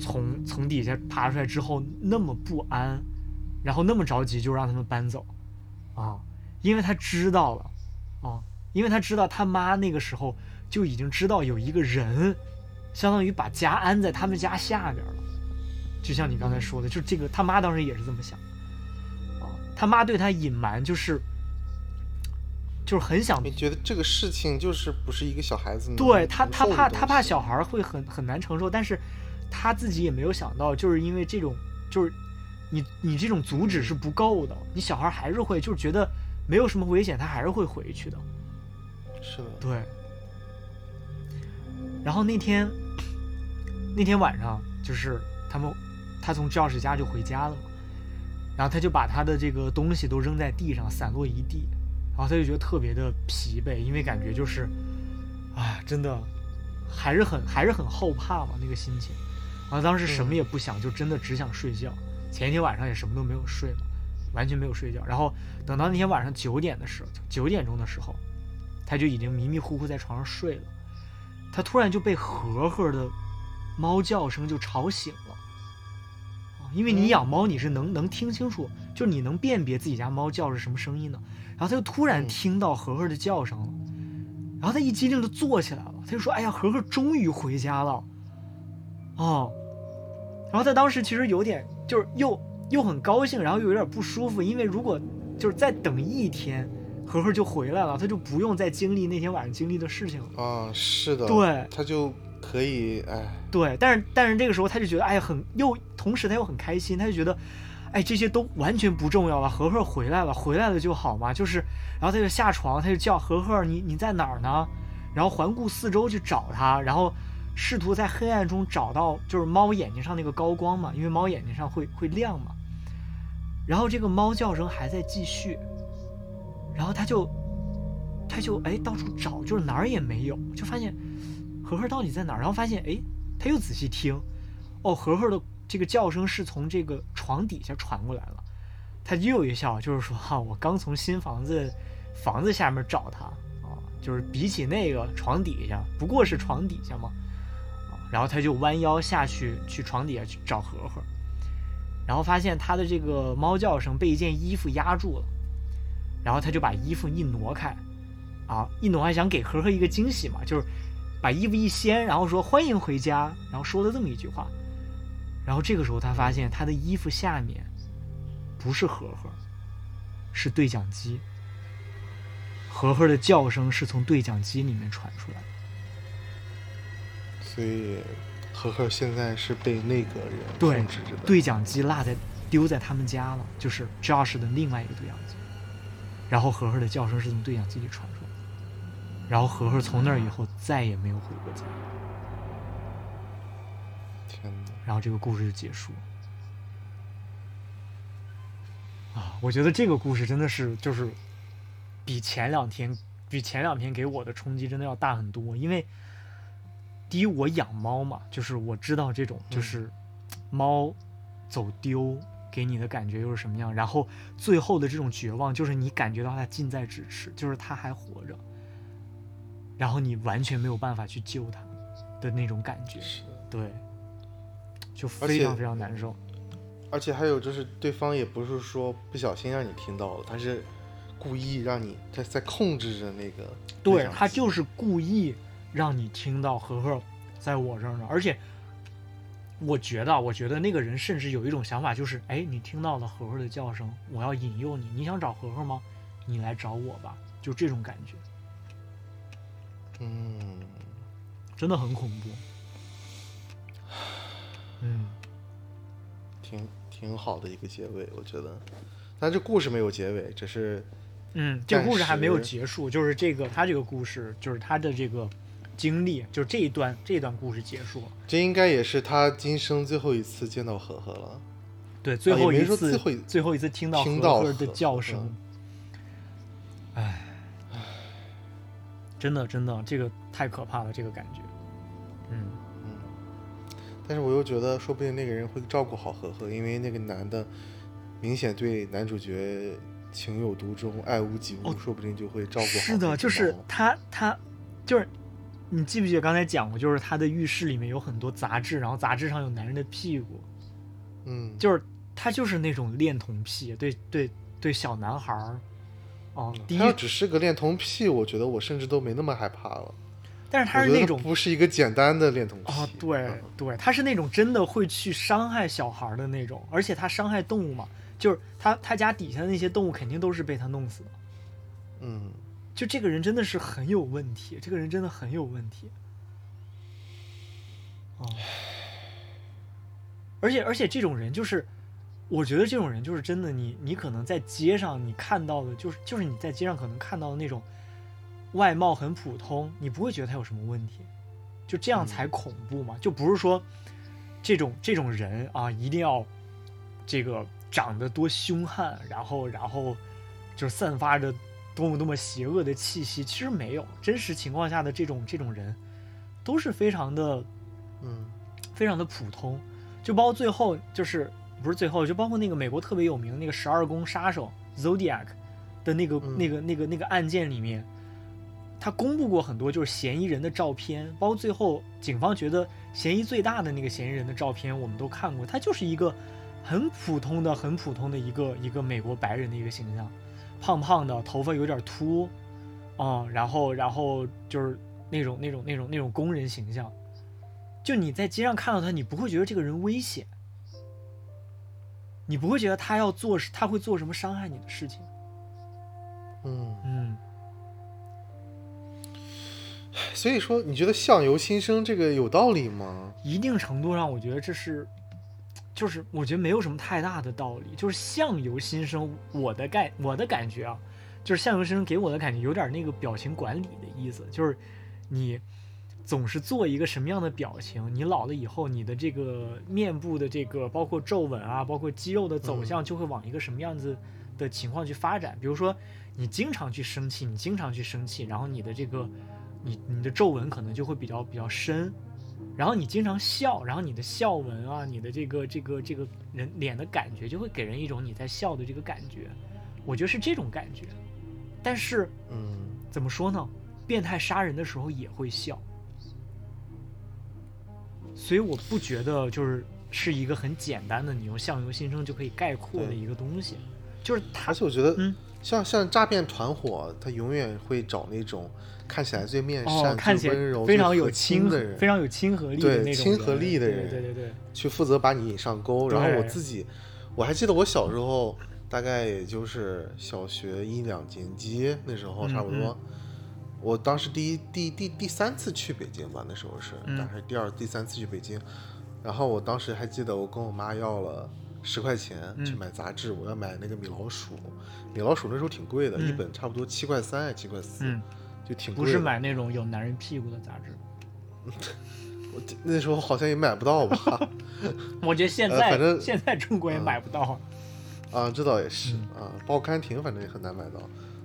从从底下爬出来之后那么不安，然后那么着急就让他们搬走啊，因为他知道了啊，因为他知道他妈那个时候就已经知道有一个人，相当于把家安在他们家下边了，就像你刚才说的，就这个他妈当时也是这么想啊，他妈对他隐瞒就是。就是很想你觉得这个事情就是不是一个小孩子能对他，他怕他怕小孩会很很难承受，但是他自己也没有想到，就是因为这种，就是你你这种阻止是不够的，你小孩还是会就是觉得没有什么危险，他还是会回去的。是的，对。然后那天那天晚上，就是他们他从教室家就回家了嘛，然后他就把他的这个东西都扔在地上，散落一地，然后他就觉得特别的疲惫，因为感觉就是，啊，真的还是很还是很后怕嘛那个心情。然后当时什么也不想，就真的只想睡觉。前一天晚上也什么都没有睡嘛，完全没有睡觉。然后等到那天晚上九点的时候，九点钟的时候，他就已经迷迷糊糊在床上睡了。他突然就被和和的猫叫声就吵醒了。啊因为你养猫，你是能能听清楚，就是你能辨别自己家猫叫是什么声音的。然后他就突然嗯听到和和的叫声了，然后他一激灵就坐起来了，他就说：“哎呀，和和终于回家了。”哦，然后他当时其实有点就是又又很高兴，然后又有点不舒服，因为如果就是再等一天，和和就回来了，他就不用再经历那天晚上经历的事情了。啊，是的，对他就可以，哎，对，但是但是这个时候他就觉得，哎呀，很又同时他又很开心，他就觉得，哎，这些都完全不重要了，和和回来了，回来了就好嘛，就是，然后他就下床，他就叫和和，你你在哪儿呢？然后环顾四周去找他，然后试图在黑暗中找到就是猫眼睛上那个高光嘛，因为猫眼睛上会会亮嘛。然后这个猫叫声还在继续，然后他就他就哎到处找，就是哪儿也没有，就发现和和到底在哪儿？然后发现哎，他又仔细听，哦，和和的这个叫声是从这个床底下传过来了。他又一笑，就是说哈、我刚从新房子房子下面找他啊，就是比起那个床底下，不过是床底下嘛。然后他就弯腰下去去床底下去找和和，然后发现他的这个猫叫声被一件衣服压住了，然后他就把衣服一挪开，啊，一挪开想给和和一个惊喜嘛，就是把衣服一掀，然后说欢迎回家，然后说了这么一句话，然后这个时候他发现他的衣服下面不是盒盒，是对讲机，盒盒的叫声是从对讲机里面传出来的。所以盒盒现在是被那个人对控制着的，对讲机落在丢在他们家了，就是 Josh 的另外一个对讲机。然后盒盒的叫声是从对讲机里传出来的，然后盒盒从那儿以后再也没有回过家。天哪！然后这个故事就结束。啊，我觉得这个故事真的是就是比前两天比前两天给我的冲击真的要大很多，因为第一我养猫嘛，就是我知道这种就是 猫走丢给你的感觉又是什么样，然后最后的这种绝望就是你感觉到它近在咫尺，就是它还活着，然后你完全没有办法去救它的那种感觉，对，就非常非常难受。而且还有就是，对方也不是说不小心让你听到了，他是故意让你在在控制着那个。对他就是是故意让你听到和和在我这儿呢，而且我觉得啊，我觉得那个人甚至有一种想法，就是哎，你听到了和和的叫声，我要引诱你，你想找和和吗？你来找我吧，就这种感觉，嗯，真的很恐怖。挺挺好的一个结尾，我觉得。但这故事没有结尾，只是嗯，这个故事还没有结束，就是这个他这个故事，就是他的这个经历，就是这一段这一段故事结束了。这应该也是他今生最后一次见到和和了。对，最后一次、说最后一最后一次听到听到和和的叫声，唉，真的真的，这个太可怕了，这个感觉。嗯，但是我又觉得，说不定那个人会照顾好和和，因为那个男的明显对男主角情有独钟、爱屋及乌，哦说不定就会照顾好是的，就是他他就是。你记不记得刚才讲过，就是他的浴室里面有很多杂志，然后杂志上有男人的屁股，嗯，就是他就是那种恋童癖，对对对，小男孩儿，哦，第一只是个恋童癖，我觉得我甚至都没那么害怕了。但是他是那种不是一个简单的恋童癖啊，对嗯对，他是那种真的会去伤害小孩的那种，而且他伤害动物嘛，就是他他家底下的那些动物肯定都是被他弄死的。嗯，就这个人真的是很有问题，这个人真的很有问题。哦，而且而且这种人就是，我觉得这种人就是真的你，你可能在街上你看到的，就是就是你在街上可能看到的那种外貌很普通，你不会觉得他有什么问题，就这样才恐怖嘛，就不是说这种这种人啊一定要这个长得多凶悍，然后然后就散发着多么多么邪恶的气息，其实没有，真实情况下的这种这种人都是非常的嗯。非常的普通，就包括最后就是不是最后，就包括那个美国特别有名的那个十二宫杀手 Zodiac 的那个、嗯。那个那个那个案件里面，他公布过很多就是嫌疑人的照片，包括最后警方觉得嫌疑最大的那个嫌疑人的照片，我们都看过，他就是一个很普通的、很普通的一个一个美国白人的一个形象，胖胖的，头发有点秃，啊、然后然后就是那种那种那种那种工人形象。就你在街上看到他，你不会觉得这个人危险，你不会觉得他要做他会做什么伤害你的事情。嗯，嗯，所以说你觉得相由心生这个有道理吗？一定程度上，我觉得这是，就是我觉得没有什么太大的道理。就是相由心生，我的概我的感觉啊，就是相由心生给我的感觉有点那个表情管理的意思，就是你总是做一个什么样的表情，你老了以后，你的这个面部的这个包括皱纹啊，包括肌肉的走向，就会往一个什么样子的情况去发展。比如说，你经常去生气，你经常去生气，然后你的这个你你的皱纹可能就会比较比较深。然后你经常笑，然后你的笑纹啊，你的这个这个这个人脸的感觉，就会给人一种你在笑的这个感觉。我觉得是这种感觉。但是嗯怎么说呢？变态杀人的时候也会笑，所以我不觉得就是是一个很简单的你用相由心生就可以概括的一个东西。就是他而且我觉得，嗯像像诈骗团伙，他永远会找那种看起来最面善、哦，看起最温柔、来非常有亲的人，非常有亲和力的对亲和力的人对对对对，去负责把你引上钩。然后我自己，我还记得我小时候，大概也就是小学一两年级那时候，差不嗯多。我当时第一第第第三次去北京吧，那时候是，嗯大概第二第三次去北京。然后我当时还记得，我跟我妈要了十块钱嗯去买杂志，我要买那个米老鼠。米老鼠那时候挺贵的，嗯一本差不多七块三还七块四，嗯，就挺贵的。不是买那种有男人屁股的杂志。我那时候好像也买不到吧？我觉得现在、呃反正现在中国也嗯买不到。啊，这倒也是啊，报刊亭反正也很难买到。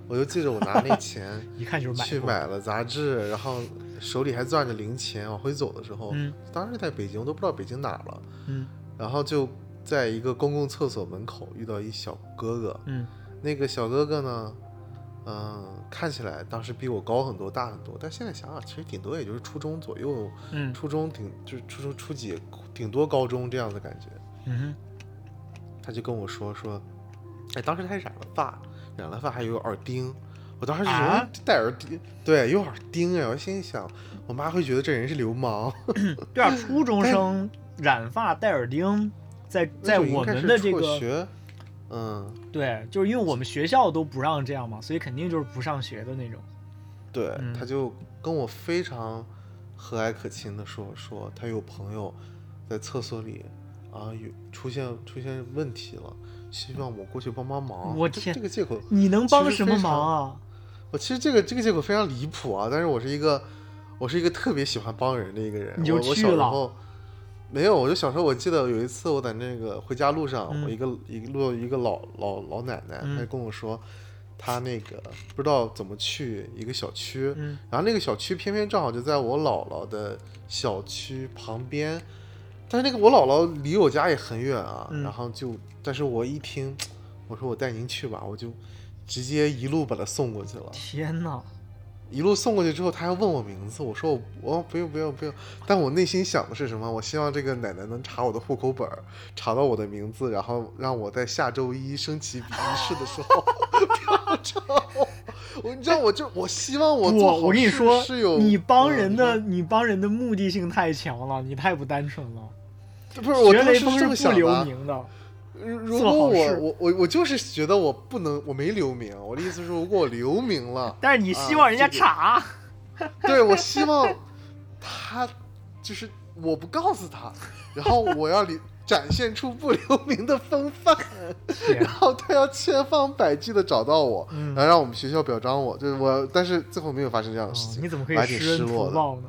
我就记着我拿那钱 一看就是买去买了杂志，然后手里还攥着零钱，往回走的时候，嗯当时在北京，我都不知道北京哪了，嗯然后就在一个公共厕所门口遇到一小哥哥，嗯。那个小哥哥呢，嗯，看起来当时比我高很多，大很多，但现在想想，其实顶多也就是初中左右，嗯。初中顶就是初中初几，顶多高中这样的感觉。嗯他就跟我说说，哎，当时他还染了发，染了发还有耳钉，我当时就觉得啊戴耳钉，对，有耳钉哎，我心里想，我妈会觉得这人是流氓，对啊，初中生染发戴耳钉，在在我们的这个学，嗯，对，就是因为我们学校都不让这样嘛，所以肯定就是不上学的那种。对，嗯他就跟我非常和蔼可亲的说说，他有朋友在厕所里啊有出现出现问题了，希望我过去帮帮忙。我天这个借口你能帮什么忙啊？我其实这个这个借口非常离谱啊，但是我是一个我是一个特别喜欢帮人的一个人。你就我我去了小时候没有，我就小时候我记得有一次我在那个回家路上，嗯我一个一路一个老老老奶奶，嗯她就跟我说，她那个不知道怎么去一个小区，嗯然后那个小区偏偏正好就在我姥姥的小区旁边，但是那个我姥姥离我家也很远啊，嗯然后就，但是我一听，我说我带您去吧，我就直接一路把她送过去了。天哪！一路送过去之后，他还问我名字，我说我我不用不用不用，但我内心想的是什么？我希望这个奶奶能查我的户口本，查到我的名字，然后让我在下周一升旗仪式的时候不要找我。我你知道，我就我希望我我我跟你事说你帮嗯人的你帮人的目的性太强了，你太不单纯了。不是我学雷当时是这么锋是不留想的。如做好事果我我我我就是觉得我不能，我没留名。我的意思是，如果我留名了，但是你希望人家这个查，对我希望他就是我不告诉他，然后我要里展现出不留名的风范，然后他要千方百计的找到我，嗯然后让我们学校表彰我。就是我，但是最后没有发生这样的事情，哦你怎么可以失落呢？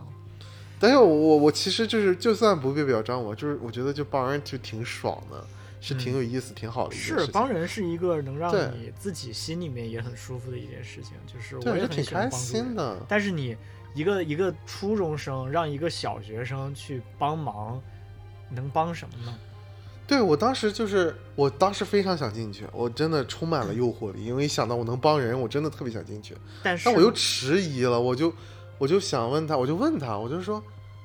但是我我我其实就是，就算不被表彰，我就是我觉得就帮人就挺爽的，是挺有意思、挺好的一件事情。嗯是帮人是一个能让你自己心里面也很舒服的一件事情，就是我对，也就挺开。心的。但是你一个一个初中生让一个小学生去帮忙，能帮什么呢？对我当时就是，我当时非常想进去，我真的充满了诱惑力，因为一想到我能帮人，我真的特别想进去。但是但我又迟疑了，我就我就想问他，我就问他，我就说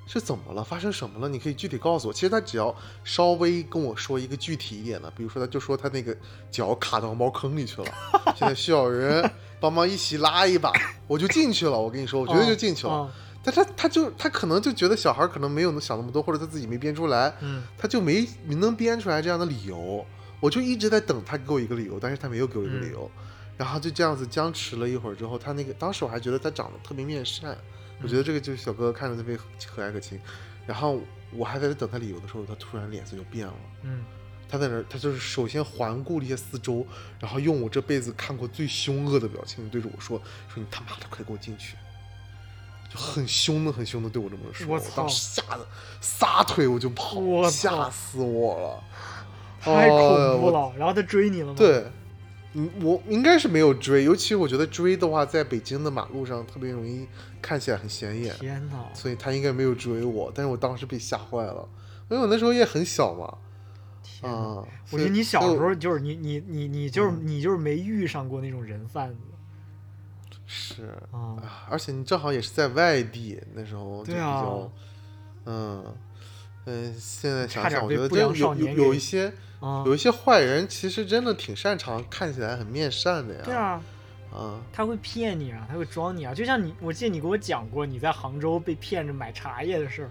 是怎么了，发生什么了？你可以具体告诉我。其实他只要稍微跟我说一个具体一点的，比如说他就说他那个脚卡到茅坑里去了，现在需要人帮忙一起拉一把，我就进去了。我跟你说，我绝对就进去了。哦但他他就他可能就觉得小孩可能没有能想那么多，或者他自己没编出来，嗯他就没没能编出来这样的理由，我就一直在等他给我一个理由，但是他没有给我一个理由，然后就这样子僵持了一会儿之后，他那个当时我还觉得他长得特别面善，我觉得这个就是小哥哥看着特别和蔼可亲，然后我还在这等他理由的时候，他突然脸色就变了。嗯，他在那儿，他就是首先环顾了一下四周，然后用我这辈子看过最凶恶的表情对着我说：“说你他妈的快给我进去！”就很凶的、很凶的对我这么说。我我操当时吓得撒腿我就跑，吓死我了。太恐怖了。然后他追你了吗？，对，嗯，我应该是没有追，尤其我觉得追的话，在北京的马路上特别容易看起来很显眼，天哪！所以他应该没有追我。但是我当时被吓坏了，因为我那时候也很小嘛。天哪！啊，我觉得你小时候就是你你你你就是嗯你就是没遇上过那种人贩子是啊。啊，而且你正好也是在外地，那时候就比较，嗯嗯，现在想想，我觉得有有有一些啊，有一些坏人，其实真的挺擅长看起来很面善的呀。对啊，嗯，他会骗你啊，他会装你啊。就像你，我记得你给我讲过你在杭州被骗着买茶叶的事儿。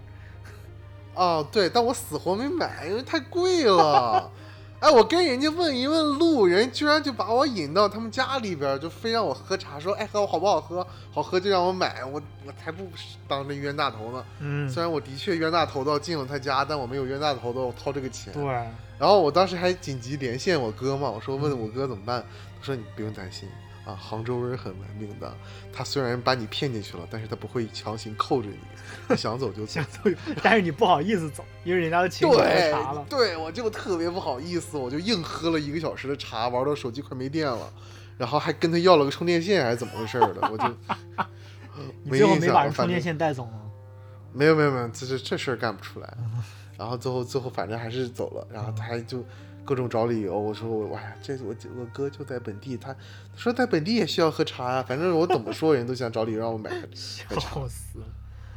哦，对，但我死活没买，因为太贵了。哎，我跟人家问一问路，人居然就把我引到他们家里边，就非让我喝茶，说哎喝好不好喝，好喝就让我买，我我才不当这冤大头呢。嗯，虽然我的确冤大头到进了他家，但我没有冤大头到掏这个钱。对，然后我当时还紧急连线我哥嘛，我说问我哥怎么办，他说你不用担心，啊，杭州人很文明的，他虽然把你骗进去了，但是他不会强行扣着你，你想走就走想。走，但是你不好意思走，因为人家都请你喝对茶了。对，我就特别不好意思，我就硬喝了一个小时的茶，玩到手机快没电了，然后还跟他要了个充电线，还是怎么回事儿的，我就 你最后没把人充电线带走吗？没有没有没有，这这这事儿干不出来。然后最后最后反正还是走了，然后他还就各种找理由。我说我哎呀，这我我哥就在本地，他他说在本地也需要喝茶呀、反正我怎么说人都想找理由让我买个买 茶。笑死了。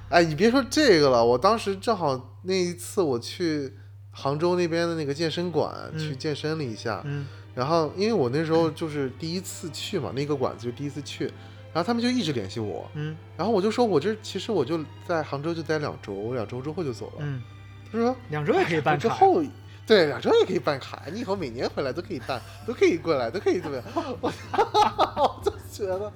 哎，你别说这个了，我当时正好那一次我去杭州那边的那个健身馆、嗯去健身了一下，嗯然后因为我那时候就是第一次去嘛，那个馆子就第一次去，然后他们就一直联系我，嗯然后我就说我这其实我就在杭州就待两周，两周之后就走了。嗯，他说两周也可以办卡。之后，对，两周也可以办卡，你以后每年回来都可以办，都可以过来，都可以怎么样？我 我就觉得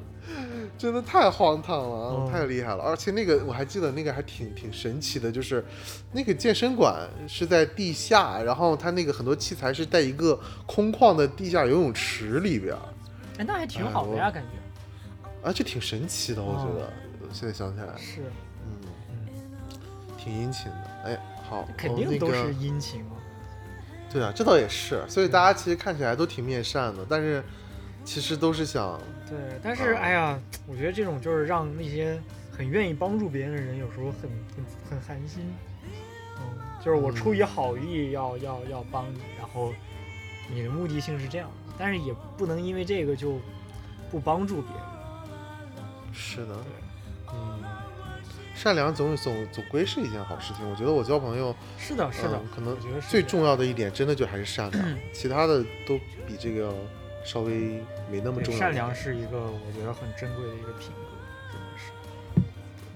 真的太荒唐了，哦太厉害了。而且那个我还记得，那个还挺挺神奇的，就是那个健身馆是在地下，然后它那个很多器材是在一个空旷的地下游泳池里边儿，哎，那还挺好的呀，感觉啊，这挺神奇的，我觉哦得。现在想起来，是，嗯，挺殷勤的。哎，好，肯定都是殷勤嘛。对啊，这倒也是，所以大家其实看起来都挺面善的，但是其实都是想，对，但是啊哎呀，我觉得这种就是让那些很愿意帮助别人的人，有时候很很很寒心。嗯，就是我出于好意要、要要帮你，然后你的目的性是这样，但是也不能因为这个就不帮助别人。是的，善良总总总归是一件好事情。我觉得我交朋友，是的，是的，嗯可能最重要的一点，真的就还是善良，嗯其他的都比这个稍微没那么重要。善良，是一个我觉得很珍贵的一个品格，真的是。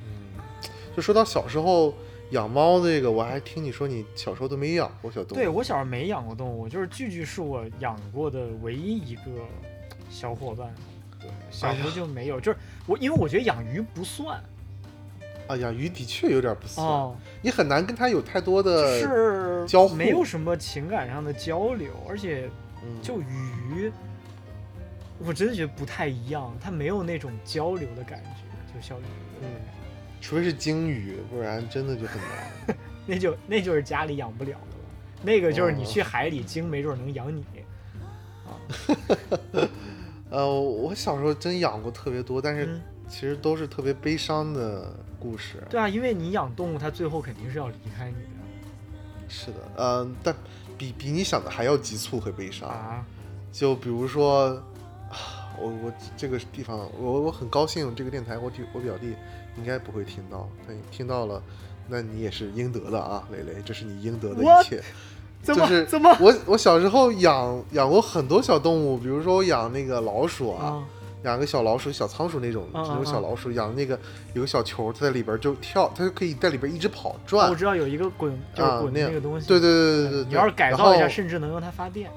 嗯，就说到小时候养猫这个，我还听你说你小时候都没养过小动物。对我小时候没养过动物，就是句句是我养过的唯一一个小伙伴。对，小时候就没有，就是我，因为我觉得养鱼不算啊，养鱼的确有点不算，哦，你很难跟它有太多的，是交互没有什么情感上的交流，而且嗯，就鱼，我真的觉得不太一样，它没有那种交流的感觉，就小鱼，嗯除非是鲸鱼，不然真的就很难。那就那就是家里养不了的了，那个就是你哦去海里，鲸没准能养你。啊呃，我小时候真养过特别多，但是嗯，其实都是特别悲伤的故事。对啊，因为你养动物，它最后肯定是要离开你的是的，嗯、但比比你想的还要急促和悲伤。啊。就比如说，啊我我这个地方，我我很高兴这个电台，我弟我表弟应该不会听到，但听到了，那你也是应得的啊，蕾蕾，这是你应得的一切。怎么就是怎么我我小时候养养过很多小动物，比如说我养那个老鼠啊，啊？养个小老鼠、小仓鼠那种嗯那种嗯小老鼠，养那个有个小球，它在里边就跳，它就可以在里边一直跑转我。知道有一个滚，就是那个东西。对对对对对对，你要是改造一下，甚至能用它发电。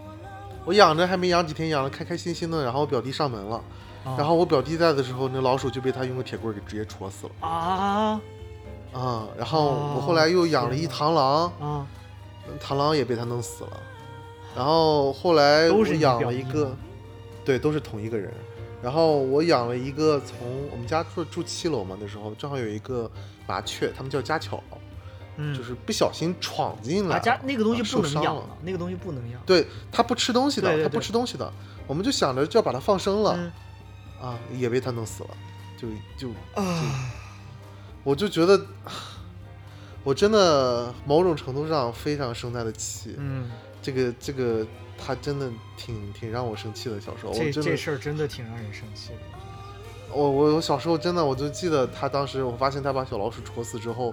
我养着还没养几天，养的开开心心的，然后我表弟上门了，啊然后我表弟在的时候，那老鼠就被他用个铁棍给直接戳死了啊啊、然后哦我后来又养了一螳螂，啊，螳螂也被他弄死了。然后后来我都是养了一个，对，都是同一个人。然后我养了一个，从我们家住住七楼嘛，那时候正好有一个麻雀，他们叫家巧，嗯，就是不小心闯进来家那个东西啊不能受伤了养，那个东西不能养。对，它不吃东西的，它不吃东西的。我们就想着就要把它放生了、嗯啊，也被它弄死了，就就啊，我就觉得，我真的某种程度上非常生它的气。嗯，这个这个，他真的挺挺让我生气的。小时候，我这这事儿真的挺让人生气的。我我我小时候真的，我就记得他当时，我发现他把小老鼠戳死之后，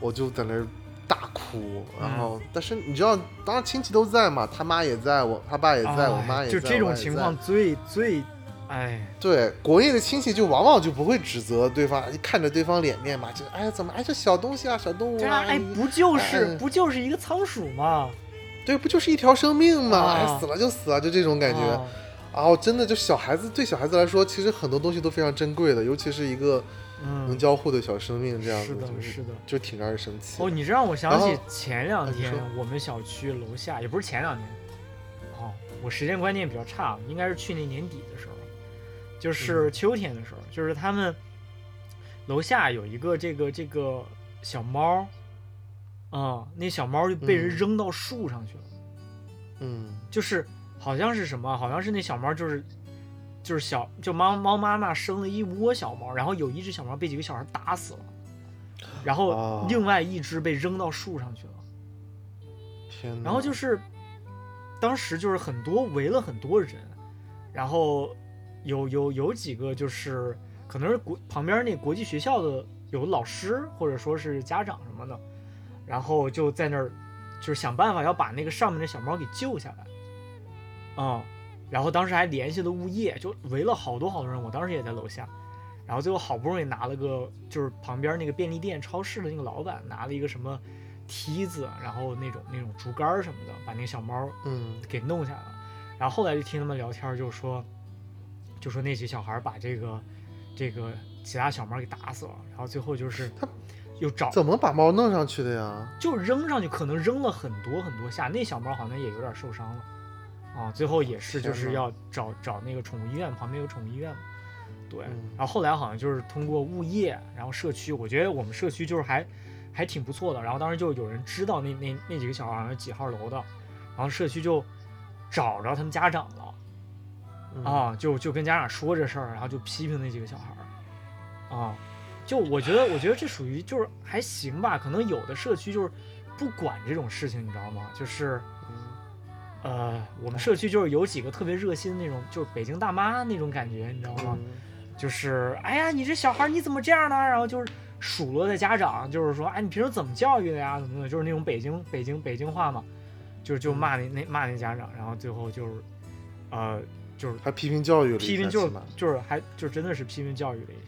我就在那儿大哭。然嗯后，但是你知道，当时亲戚都在嘛，他妈也在，我他爸也在，我哎妈也在，就这种情况最最，哎，对，国内的亲戚就往往就不会指责对方，看着对方脸面嘛，就哎呀怎么哎这小东西啊，小动物啊，对啊，哎，不就是哎不就是一个仓鼠吗？对，不就是一条生命嘛，啊哎死了就死了，就这种感觉。啊真的就小孩子对小孩子来说，其实很多东西都非常珍贵的，尤其是一个能嗯，交互的小生命，这样子是的，就是的。就挺让人生气。哦，你这让我想起前两天我们小区楼下，也不是前两天，哦，我时间观念比较差，应该是去年年底的时候，就是秋天的时候，就是他们楼下有一个这个这个小猫，啊、那小猫就被人嗯。扔到树上去了，嗯。就是好像是什么，好像是那小猫就是就是小就猫猫妈妈生了一窝小猫，然后有一只小猫被几个小孩打死了，然后哦。另外一只被扔到树上去了。天哪，然后就是当时就是很多围了很多人，然后有有有几个就是可能是国旁边那国际学校的有老师或者说是家长什么的，然后就在那儿就是想办法要把那个上面的小猫给救下来，嗯、然后当时还联系了物业，就围了好多好多人，我当时也在楼下。然后最后好不容易拿了个，就是旁边那个便利店、超市的那个老板拿了一个什么梯子，然后那种那种竹竿什么的，把那个小猫嗯给弄下来了。然后后来就听他们聊天，就说，就说那几小孩把这个这个其他小猫给打死了，然后最后就是他又找怎么把猫弄上去的呀？就扔上去，可能扔了很多很多下，那小猫好像也有点受伤了，啊，最后也是就是要找找那个宠物医院，旁边有宠物医院嘛，对，嗯然后后来好像就是通过物业，然后社区，我觉得我们社区就是还还挺不错的，然后当时就有人知道那那那几个小孩好像是几号楼的，然后社区就找着他们家长了。嗯啊，就就跟家长说这事儿，然后就批评那几个小孩儿，啊，就我觉得，我觉得这属于就是还行吧，可能有的社区就是不管这种事情，你知道吗？就是呃，我们社区就是有几个特别热心的那种，就是北京大妈那种感觉，你知道吗？嗯就是哎呀，你这小孩你怎么这样呢？然后就是数落的家长，就是说，哎，你平时怎么教育的呀？怎么怎么，就是那种北京北京北京话嘛，就是就骂那那骂那家长，然后最后就是，呃，就是还批评教育了，批评就是就是还就真的是批评教育了一下，啊，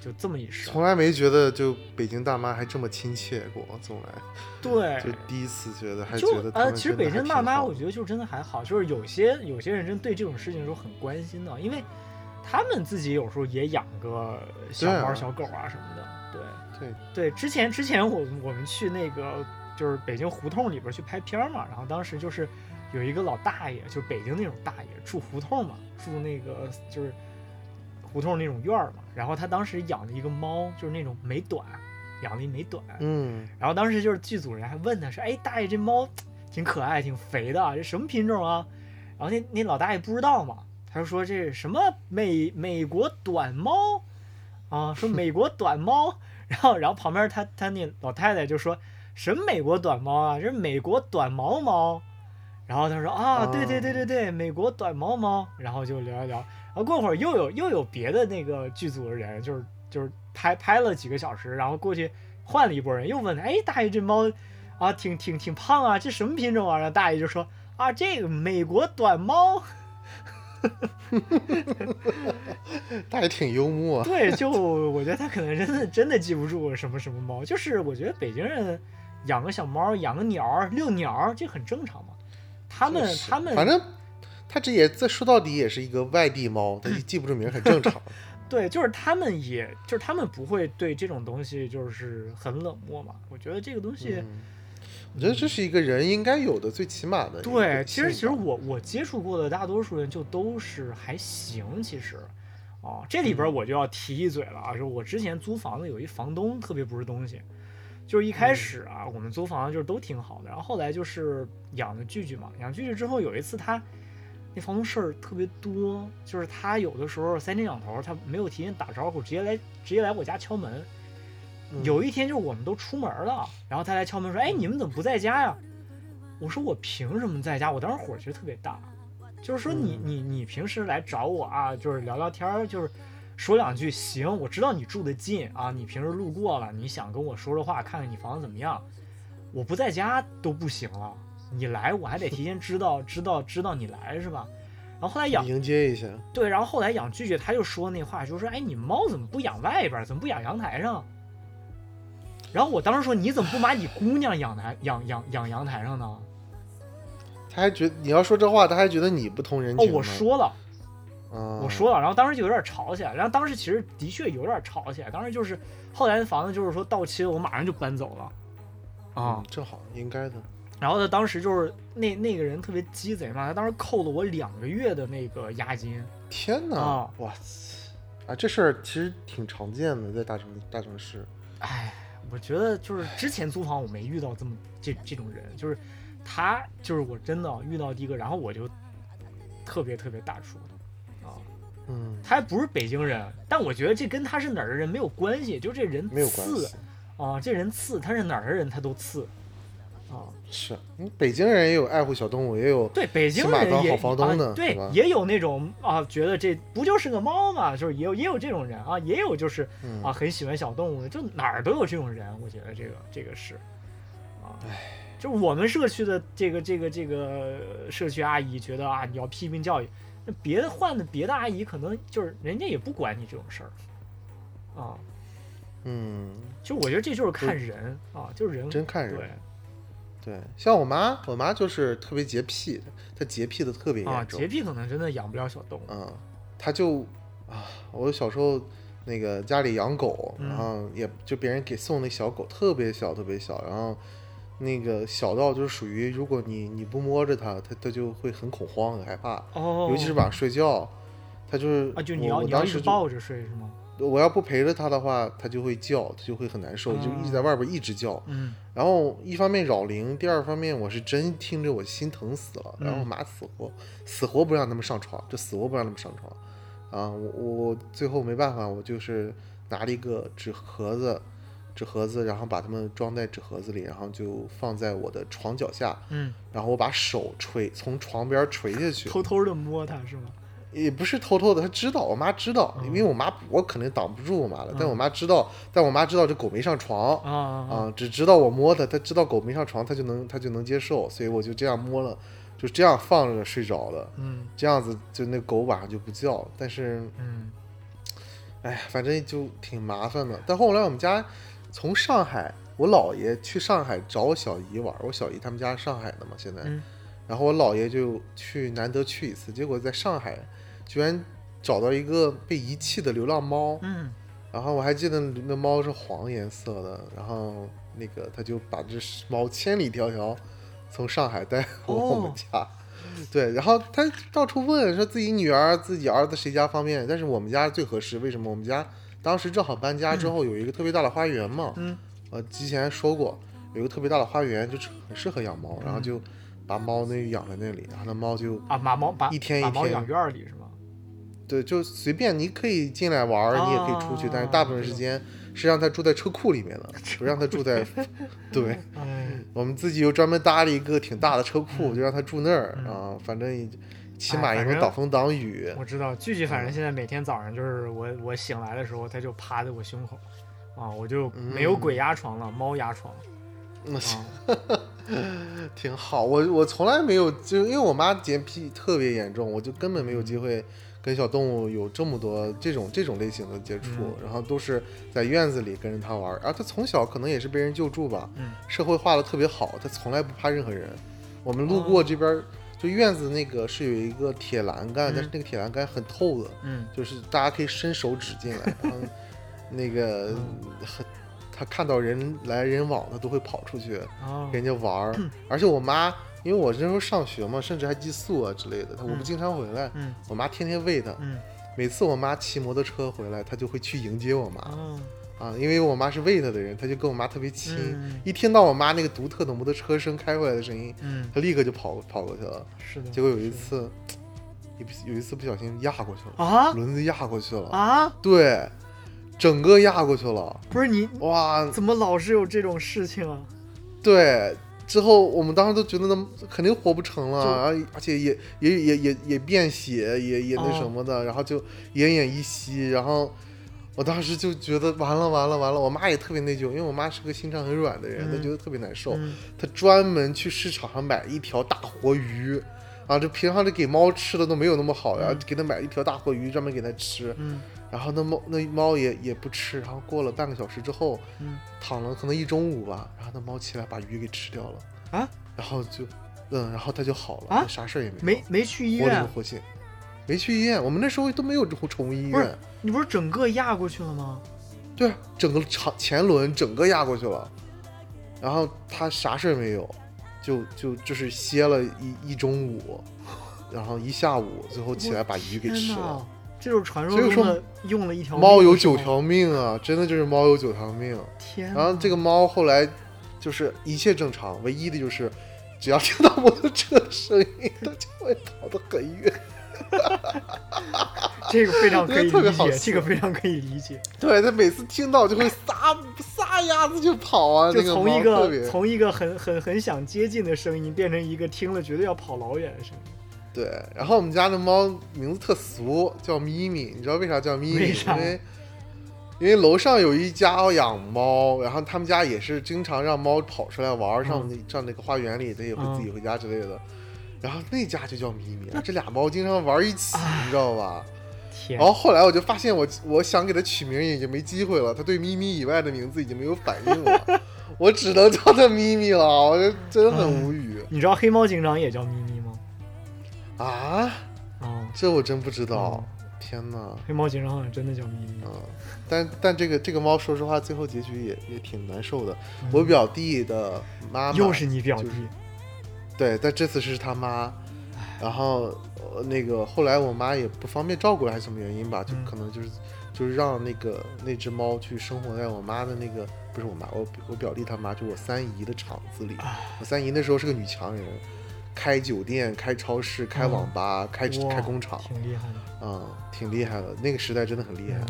就这么一事。从来没觉得就北京大妈还这么亲切过，从来对，就第一次觉得还就觉得他呃，其实北京大妈，我觉得就真的还好，就是有些有些人真对这种事情是很关心的，因为他们自己有时候也养个小猫、小狗啊什么的。对对对，之前之前我我们去那个就是北京胡同里边去拍片嘛，然后当时就是有一个老大爷，就北京那种大爷，住胡同嘛，住那个就是胡同那种院儿嘛，然后他当时养了一个猫，就是那种美短，养了一美短，嗯然后当时就是剧组人还问他说：“哎，大爷，这猫挺可爱，挺肥的，这什么品种啊？”然后那那老大爷不知道嘛，他就说：“这是什么美美国短猫啊？说美国短猫。”然后然后旁边他他那老太太就说：“什么美国短猫啊？这是美国短毛猫。”然后他说：“啊，对对对对对，美国短毛猫。”然后就聊一聊，然后过会儿又有又有别的那个剧组的人，就是就是拍拍了几个小时，然后过去换了一拨人，又问他：“哎，大爷，这猫啊，挺挺挺胖啊，这什么品种啊？”然后大爷就说：“啊，这个美国短猫。他也挺幽默”，啊对，就我觉得他可能真的真的记不住什么什么猫，就是我觉得北京人养个小猫、养个鸟、遛鸟，这很正常嘛。他们他们反正他这也这说到底也是一个外地猫，他记不住名儿很正常。对，就是他们也就是他们不会对这种东西就是很冷漠嘛。我觉得这个东西。嗯我觉得这是一个人应该有的最起码的对，其实其实我我接触过的大多数人就都是还行，其实，哦，这里边嗯我就要提一嘴了啊，就是我之前租房子有一房东特别不是东西，就是一开始啊，我们租房子就是都挺好的，然后后来就是养的聚聚嘛，养聚聚之后有一次他那房东事儿特别多，就是他有的时候三天两头他没有提前打招呼，直接来直接来我家敲门，嗯有一天就是我们都出门了，然后他来敲门说：“哎，你们怎么不在家呀？”我说：“我凭什么在家？”我当时火其实特别大，就是说你嗯你你平时来找我啊，就是聊聊天儿，就是说两句行。我知道你住得近啊，你平时路过了，你想跟我说说话，看看你房子怎么样。我不在家都不行了，你来我还得提前知道知道知道你来是吧？然后后来养迎接一下，对，然后后来养拒绝，他就说那话，就说：“哎，你猫怎么不养外边？怎么不养阳台上？”然后我当时说：“你怎么不把你姑娘养台养养养阳台上呢他还觉得你要说这话，他还觉得你不通人？”哦，情哦。我说了，啊，我说了，然后当时就有点吵起来，然后当时其实的确有点吵起来，当时就是后来房子就是说到期了，我马上就搬走了。啊嗯，正好应该的。然后他当时就是那那个人特别鸡贼嘛，他当时扣了我两个月的那个押金。天哪，啊哇塞，啊，这事儿其实挺常见的，在大城大城市。哎，我觉得就是之前租房我没遇到这么这这种人，就是他就是我真的遇到第一个，然后我就特别特别大出啊，嗯，他还不是北京人，但我觉得这跟他是哪儿的人没有关系，就这人没有关次系。啊，这人次他是哪儿的人他都次啊。是，嗯北京人也有爱护小动物，也有对，北京人也当好房东啊呢是吧，对也有那种啊，觉得这不就是个猫嘛，就是也有也有这种人啊，也有就是嗯啊很喜欢小动物的，就哪儿都有这种人，我觉得这个这个是啊，就是我们社区的这个这个这个社区阿姨觉得啊，你要批评教育，那别的换的别的阿姨可能就是人家也不管你这种事儿啊，嗯，就我觉得这就是看人啊，就是人真看人对对，像我妈，我妈就是特别洁癖，她洁癖的特别啊，严重洁。癖可能真的养不了小动物，嗯，她就啊，我小时候那个家里养狗，嗯然后也就别人给送那小狗，特别小，特别小，然后那个小到就是属于，如果你你不摸着它，它它就会很恐慌，很害怕，哦，尤其是晚上睡觉，它就是啊，就你我要你要我当时就一直抱着睡是吗？我要不陪着它的话，它就会叫，它就会很难受，就一直在外边一直叫。嗯然后一方面扰铃，第二方面我是真听着我心疼死了。然后我嗯妈死活死活不让他们上床，就死活不让他们上床。啊，我我最后没办法，我就是拿了一个纸盒子，纸盒子，然后把它们装在纸盒子里，然后就放在我的床脚下，嗯，然后我把手垂从床边垂下去，偷偷的摸它是吗？也不是偷偷的，他知道，我妈知道，因为我妈我肯定挡不住我妈了，但我妈知道，但我妈知道这狗没上床，啊。只知道我摸它，它知道狗没上床，它就能它就能接受，所以我就这样摸了，就这样放着睡着了，嗯。这样子就那狗晚上就不叫。但是，嗯。哎，反正就挺麻烦的。但后来我们家从上海，我姥爷去上海找我小姨玩，我小姨他们家上海的嘛，现在，嗯。然后我姥爷就去难得去一次，结果在上海居然找到一个被遗弃的流浪猫，嗯。然后我还记得那猫是黄颜色的，然后那个他就把这猫千里迢迢从上海带回我们家，对，然后他到处问说自己女儿、自己儿子谁家方便，但是我们家最合适，为什么？我们家当时正好搬家之后有一个特别大的花园嘛，嗯。呃，之前说过有一个特别大的花园，就是很适合养猫，然后就把猫那养在那里，然后那猫就啊，把猫把一天一天养院里是吗？对，就随便你可以进来玩儿，你也可以出去，但是大部分时间是让它住在车库里面的，不让它住在。对，哎，我们自己又专门搭了一个挺大的车库，就让它住那儿嗯啊，反正起哎码也能挡风挡雨。我知道，具体反正现在每天早上就是我我醒来的时候，它就趴在我胸口，啊，我就没有鬼压床了，猫压床那啊，挺好，我我从来没有，就因为我妈洁癖特别严重，我就根本没有机嗯会跟小动物有这么多这种这种类型的接触，嗯然后都是在院子里跟着它玩儿，然后它从小可能也是被人救助吧，嗯社会化的特别好，它从来不怕任何人。我们路哦过这边儿，就院子那个是有一个铁栏杆，嗯但是那个铁栏杆很透的，嗯就是大家可以伸手指进来，然后 那个。它看到人来人往，它都会跑出去，哦跟人家玩儿。而且我妈，因为我那时候上学嘛，甚至还寄宿啊之类的，她我不嗯经常回来，嗯我妈天天喂它。嗯每次我妈骑摩托车回来，它就会去迎接我妈哦啊，因为我妈是喂它的人，它就跟我妈特别亲。嗯一听到我妈那个独特的摩托车声开过来的声音，它，立刻就跑跑过去了。是的，结果有一次，有有一次不小心压过去了，啊轮子压过去了，啊，对，整个压过去了。不是你哇，怎么老是有这种事情啊？对，之后我们当时都觉得那肯定活不成了，就然后而且也也也也也便血，也也那哦什么的，然后就奄奄一息，然后我当时就觉得完了完了完了，我妈也特别内疚，因为我妈是个心肠很软的人，她嗯觉得特别难受，嗯。她专门去市场上买一条大活鱼。啊，这平常这给猫吃的都没有那么好呀，嗯。给它买一条大活鱼专门给它吃，嗯然后那猫那猫也也不吃，然后过了半个小时之后，嗯躺了可能一中午吧，然后那猫起来把鱼给吃掉了，啊，然后就，嗯，然后它就好了，啊啥事儿也没，没没去医活灵院，活现，没去医院，我们那时候都没有宠物医不是院，你不是整个压过去了吗？对啊，整个长前轮整个压过去了，然后它啥事儿没有，就就就是歇了一一中午，然后一下午，最后起来把鱼给吃了哪。这就是传说中的用了一条猫有九条命啊，真的就是猫有九条命。天，然后这个猫后来就是一切正常，唯一的就是只要听到摩托车的声音，它就会跑得很远。这个非常可以理解，这个非常可以理解。对，它每次听到就会撒撒丫子就跑啊，就从一个从一个很很很想接近的声音，变成一个听了绝对要跑老远的声音。对。然后我们家的猫名字特俗，叫咪咪，你知道为啥叫咪咪？因为因为楼上有一家养猫，然后他们家也是经常让猫跑出来玩儿，上那上那个花园里，它也会嗯自己回家之类的。然后那家就叫咪咪，这俩猫经常玩一起，你知道吧？然，后后来我就发现我，我想给它取名已经没机会了，它对咪咪以外的名字已经没有反应了，我只能叫它咪咪了，我就真的很无语你知道黑猫警长也叫咪咪吗？啊！哦、这我真不知道，嗯天哪！黑猫警长好像真的叫咪咪。嗯，但但这个这个猫，说实话，最后结局也也挺难受的。嗯我表弟的妈妈又是你表弟就，是对，但这次是他妈，然后呃那个后来我妈也不方便照顾了，还是什么原因吧，就嗯可能就是就是让那个那只猫去生活在我妈的那个不是我妈，我我表弟他妈，就我三姨的厂子里。啊我三姨那时候是个女强人，开酒店、开超市、开网吧、开开工厂，挺厉害的。嗯，挺厉害的。那个时代真的很厉害。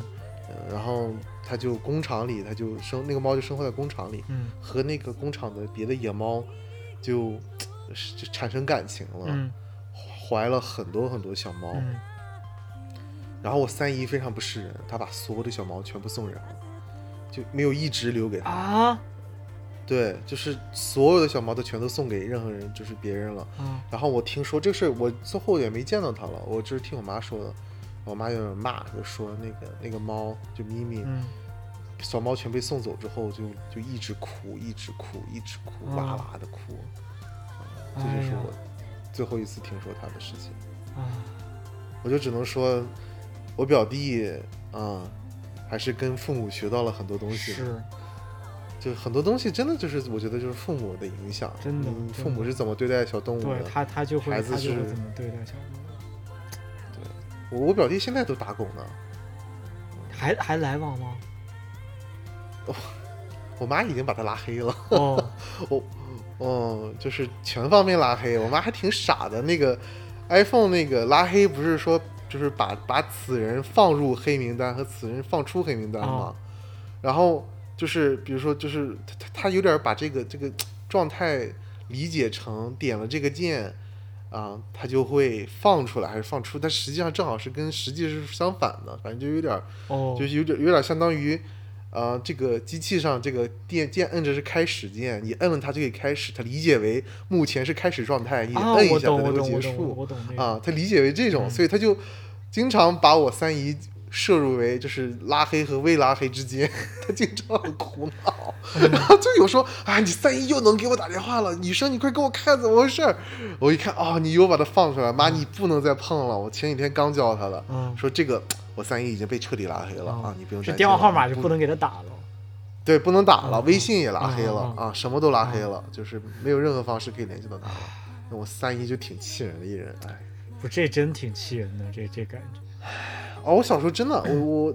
嗯，然后他就工厂里，他就生那个猫就生活在工厂里，嗯和那个工厂的别的野猫就就产生感情了，嗯怀了很多很多小猫。嗯，然后我三姨非常不是人，她把所有的小猫全部送人了，就没有一只留给她。啊对，就是所有的小猫都全都送给任何人，就是别人了。嗯然后我听说这个事儿，我最后也没见到他了，我就是听我妈说的。我妈有点骂，就说那个那个猫就咪咪，嗯小猫全被送走之后就，就一直哭，一直哭，一直哭，嗯哇哇的哭。这就是我最后一次听说他的事情。啊，我就只能说，我表弟啊、还是跟父母学到了很多东西的。是就很多东西真的就是我觉得就是父母的影响，真的嗯父母是怎么对待小动物的？对他他就会孩子就是怎么对待小动物，对我我表弟现在都打狗呢，还还来往吗？我妈已经把他拉黑了。哦，哦，就是全方面拉黑。我妈还挺傻的，那个 iPhone 那个拉黑不是说就是把把此人放入黑名单和此人放出黑名单吗？哦然后就是比如说就是他他他有点把这个这个状态理解成点了这个键啊，他就会放出来还是放出，但实际上正好是跟实际是相反的，反正就有点儿哦，就是有点有点相当于，呃，这个机器上这个电键摁着是开始键，你摁了它就可以开始，它理解为目前是开始状态，你啊，摁一下它我懂我能够结束啊，它理解为这种，嗯。所以他就经常把我三姨摄入为就是拉黑和未拉黑之间，他经常很苦恼，嗯 然后就有说啊，你三姨又能给我打电话了，女生你快给我看怎么回事儿，我一看哦，你又把他放出来，妈你不能再碰了，我前几天刚教他的，嗯说这个我三姨已经被彻底拉黑了、哦啊，你不用是担心电话号码就不不能给他打了。对，不能打了，嗯微信也拉黑了、啊，什么都拉黑了，就是没有任何方式可以联系到他了。那我三姨就挺气人的一人，哎，不，这真挺气人的，这这感觉。哦，我小时候真的，我我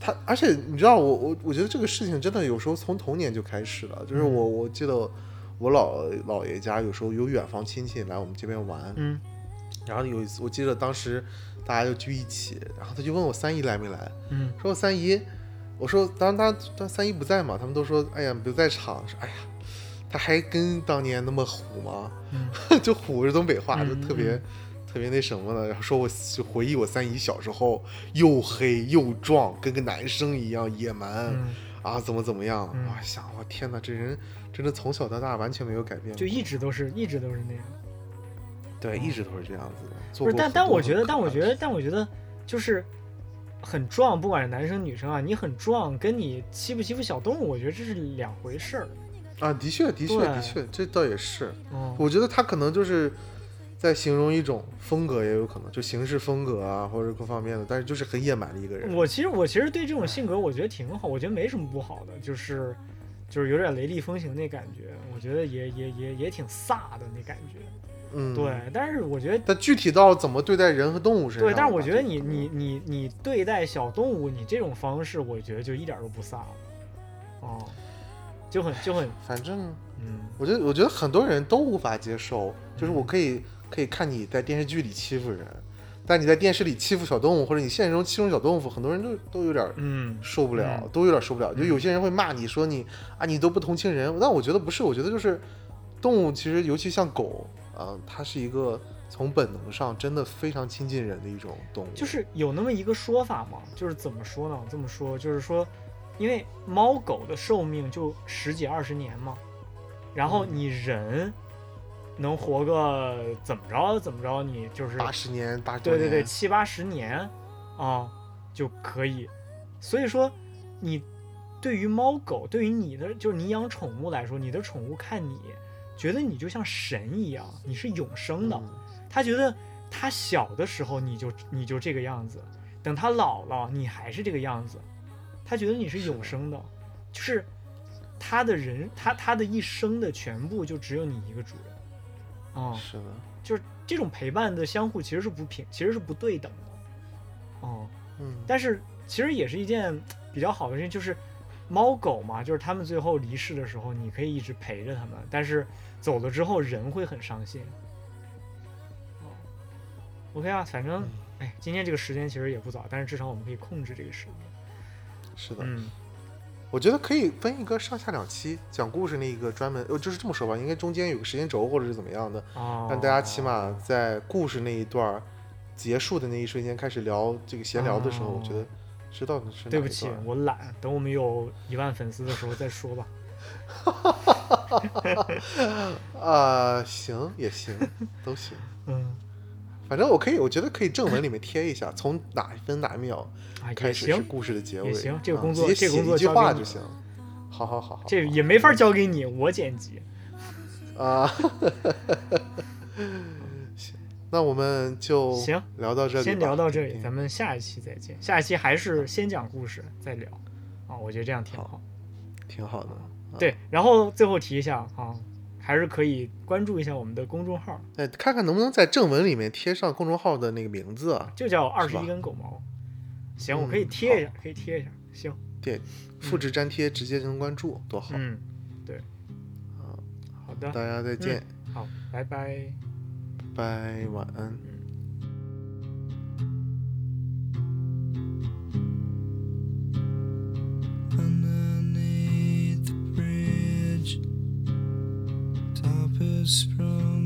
他，而且你知道，我我我觉得这个事情真的有时候从童年就开始了，就是我我记得我姥姥爷家有时候有远房亲戚来我们这边玩，嗯。然后有一次我记得当时大家就聚一起，然后他就问我三姨来没来，嗯。说我三姨，我说当当当三姨不在嘛，他们都说哎呀不在场，说哎呀，他还跟当年那么虎吗？嗯。就虎是东北话，就嗯特别、嗯特别那什么的。然后说我就回忆我三姨小时候又黑又壮，跟个男生一样野蛮、嗯，啊，怎么怎么样？嗯我想我天哪，这人真的从小到大完全没有改变，就一直都是一直都是那样。对，一直都是这样子的。做不是，但但我觉得，但我觉得，但我觉得就是很壮，不管是男生女生啊，你很壮，跟你欺不欺负小动物，我觉得这是两回事儿。啊，的确的确的确，这倒也是。嗯，我觉得他可能就是在形容一种风格，也有可能就行事风格啊，或者各方面的，但是就是很野蛮的一个人。我其实我其实对这种性格我觉得挺好，我觉得没什么不好的，就是就是有点雷厉风行那感觉，我觉得也也也也挺飒的那感觉。嗯，对，但是我觉得但具体到怎么对待人和动物身上，对，但是我觉得你你你你对待小动物，你这种方式，我觉得就一点都不飒了。哦，就很就很反正嗯我觉得我觉得很多人都无法接受，就是我可以可以看你在电视剧里欺负人，但你在电视里欺负小动物，或者你现实中欺负小动物，很多人都都有点嗯。受不了，嗯。都有点受不了。就有些人会骂你说你啊，你都不同情人，但我觉得不是，我觉得就是动物其实尤其像狗啊、它是一个从本能上真的非常亲近人的一种动物。就是有那么一个说法嘛，就是怎么说呢？这么说就是说，因为猫狗的寿命就十几二十年嘛，然后嗯。你人能活个怎么着怎么着，你就是八十年、八对对对，七八十年啊就可以。所以说，你对于猫狗，对于你的就是你养宠物来说，你的宠物看你，觉得你就像神一样，你是永生的。嗯。他觉得他小的时候你就你就这个样子，等他老了你还是这个样子，他觉得你是永生的，就是他的人他他的一生的全部就只有你一个主人，啊、是的，就是这种陪伴的相互其实是不平，其实是不对等的，哦、嗯，但是其实也是一件比较好的事情，就是猫狗嘛，就是他们最后离世的时候，你可以一直陪着他们，但是走了之后人会很伤心。哦，OK 啊，反正嗯哎，今天这个时间其实也不早，但是至少我们可以控制这个时间。是的。嗯，我觉得可以分一个上下两期讲故事那一个专门，呃，就是这么说吧，应该中间有个时间轴或者是怎么样的，哦，让大家起码在故事那一段儿结束的那一瞬间开始聊这个闲聊的时候，哦我觉得知道是对不起，我懒，等我们有一万粉丝的时候再说吧。啊、行也行，都行。嗯，反正我可以，我觉得可以正文里面贴一下，从哪分哪秒啊，也开始故事的结尾。也行这个啊工作直接这个工作写一句话就行。好好好好，这也没法交给你，我剪辑。啊，行，那我们就行聊到这里，先聊到这里，嗯咱们下一期再见。下一期还是先讲故事再聊啊，我觉得这样挺好。挺好的。对，然后最后提一下啊，还是可以关注一下我们的公众号，哎，看看能不能在正文里面贴上公众号的那个名字啊？就叫二十一根狗毛。行，嗯我可以贴一下，可以贴一下。行，对，复制粘贴直接就能关注，多好！嗯，对，好的，大家再见，好，拜拜。拜，晚安。whispers from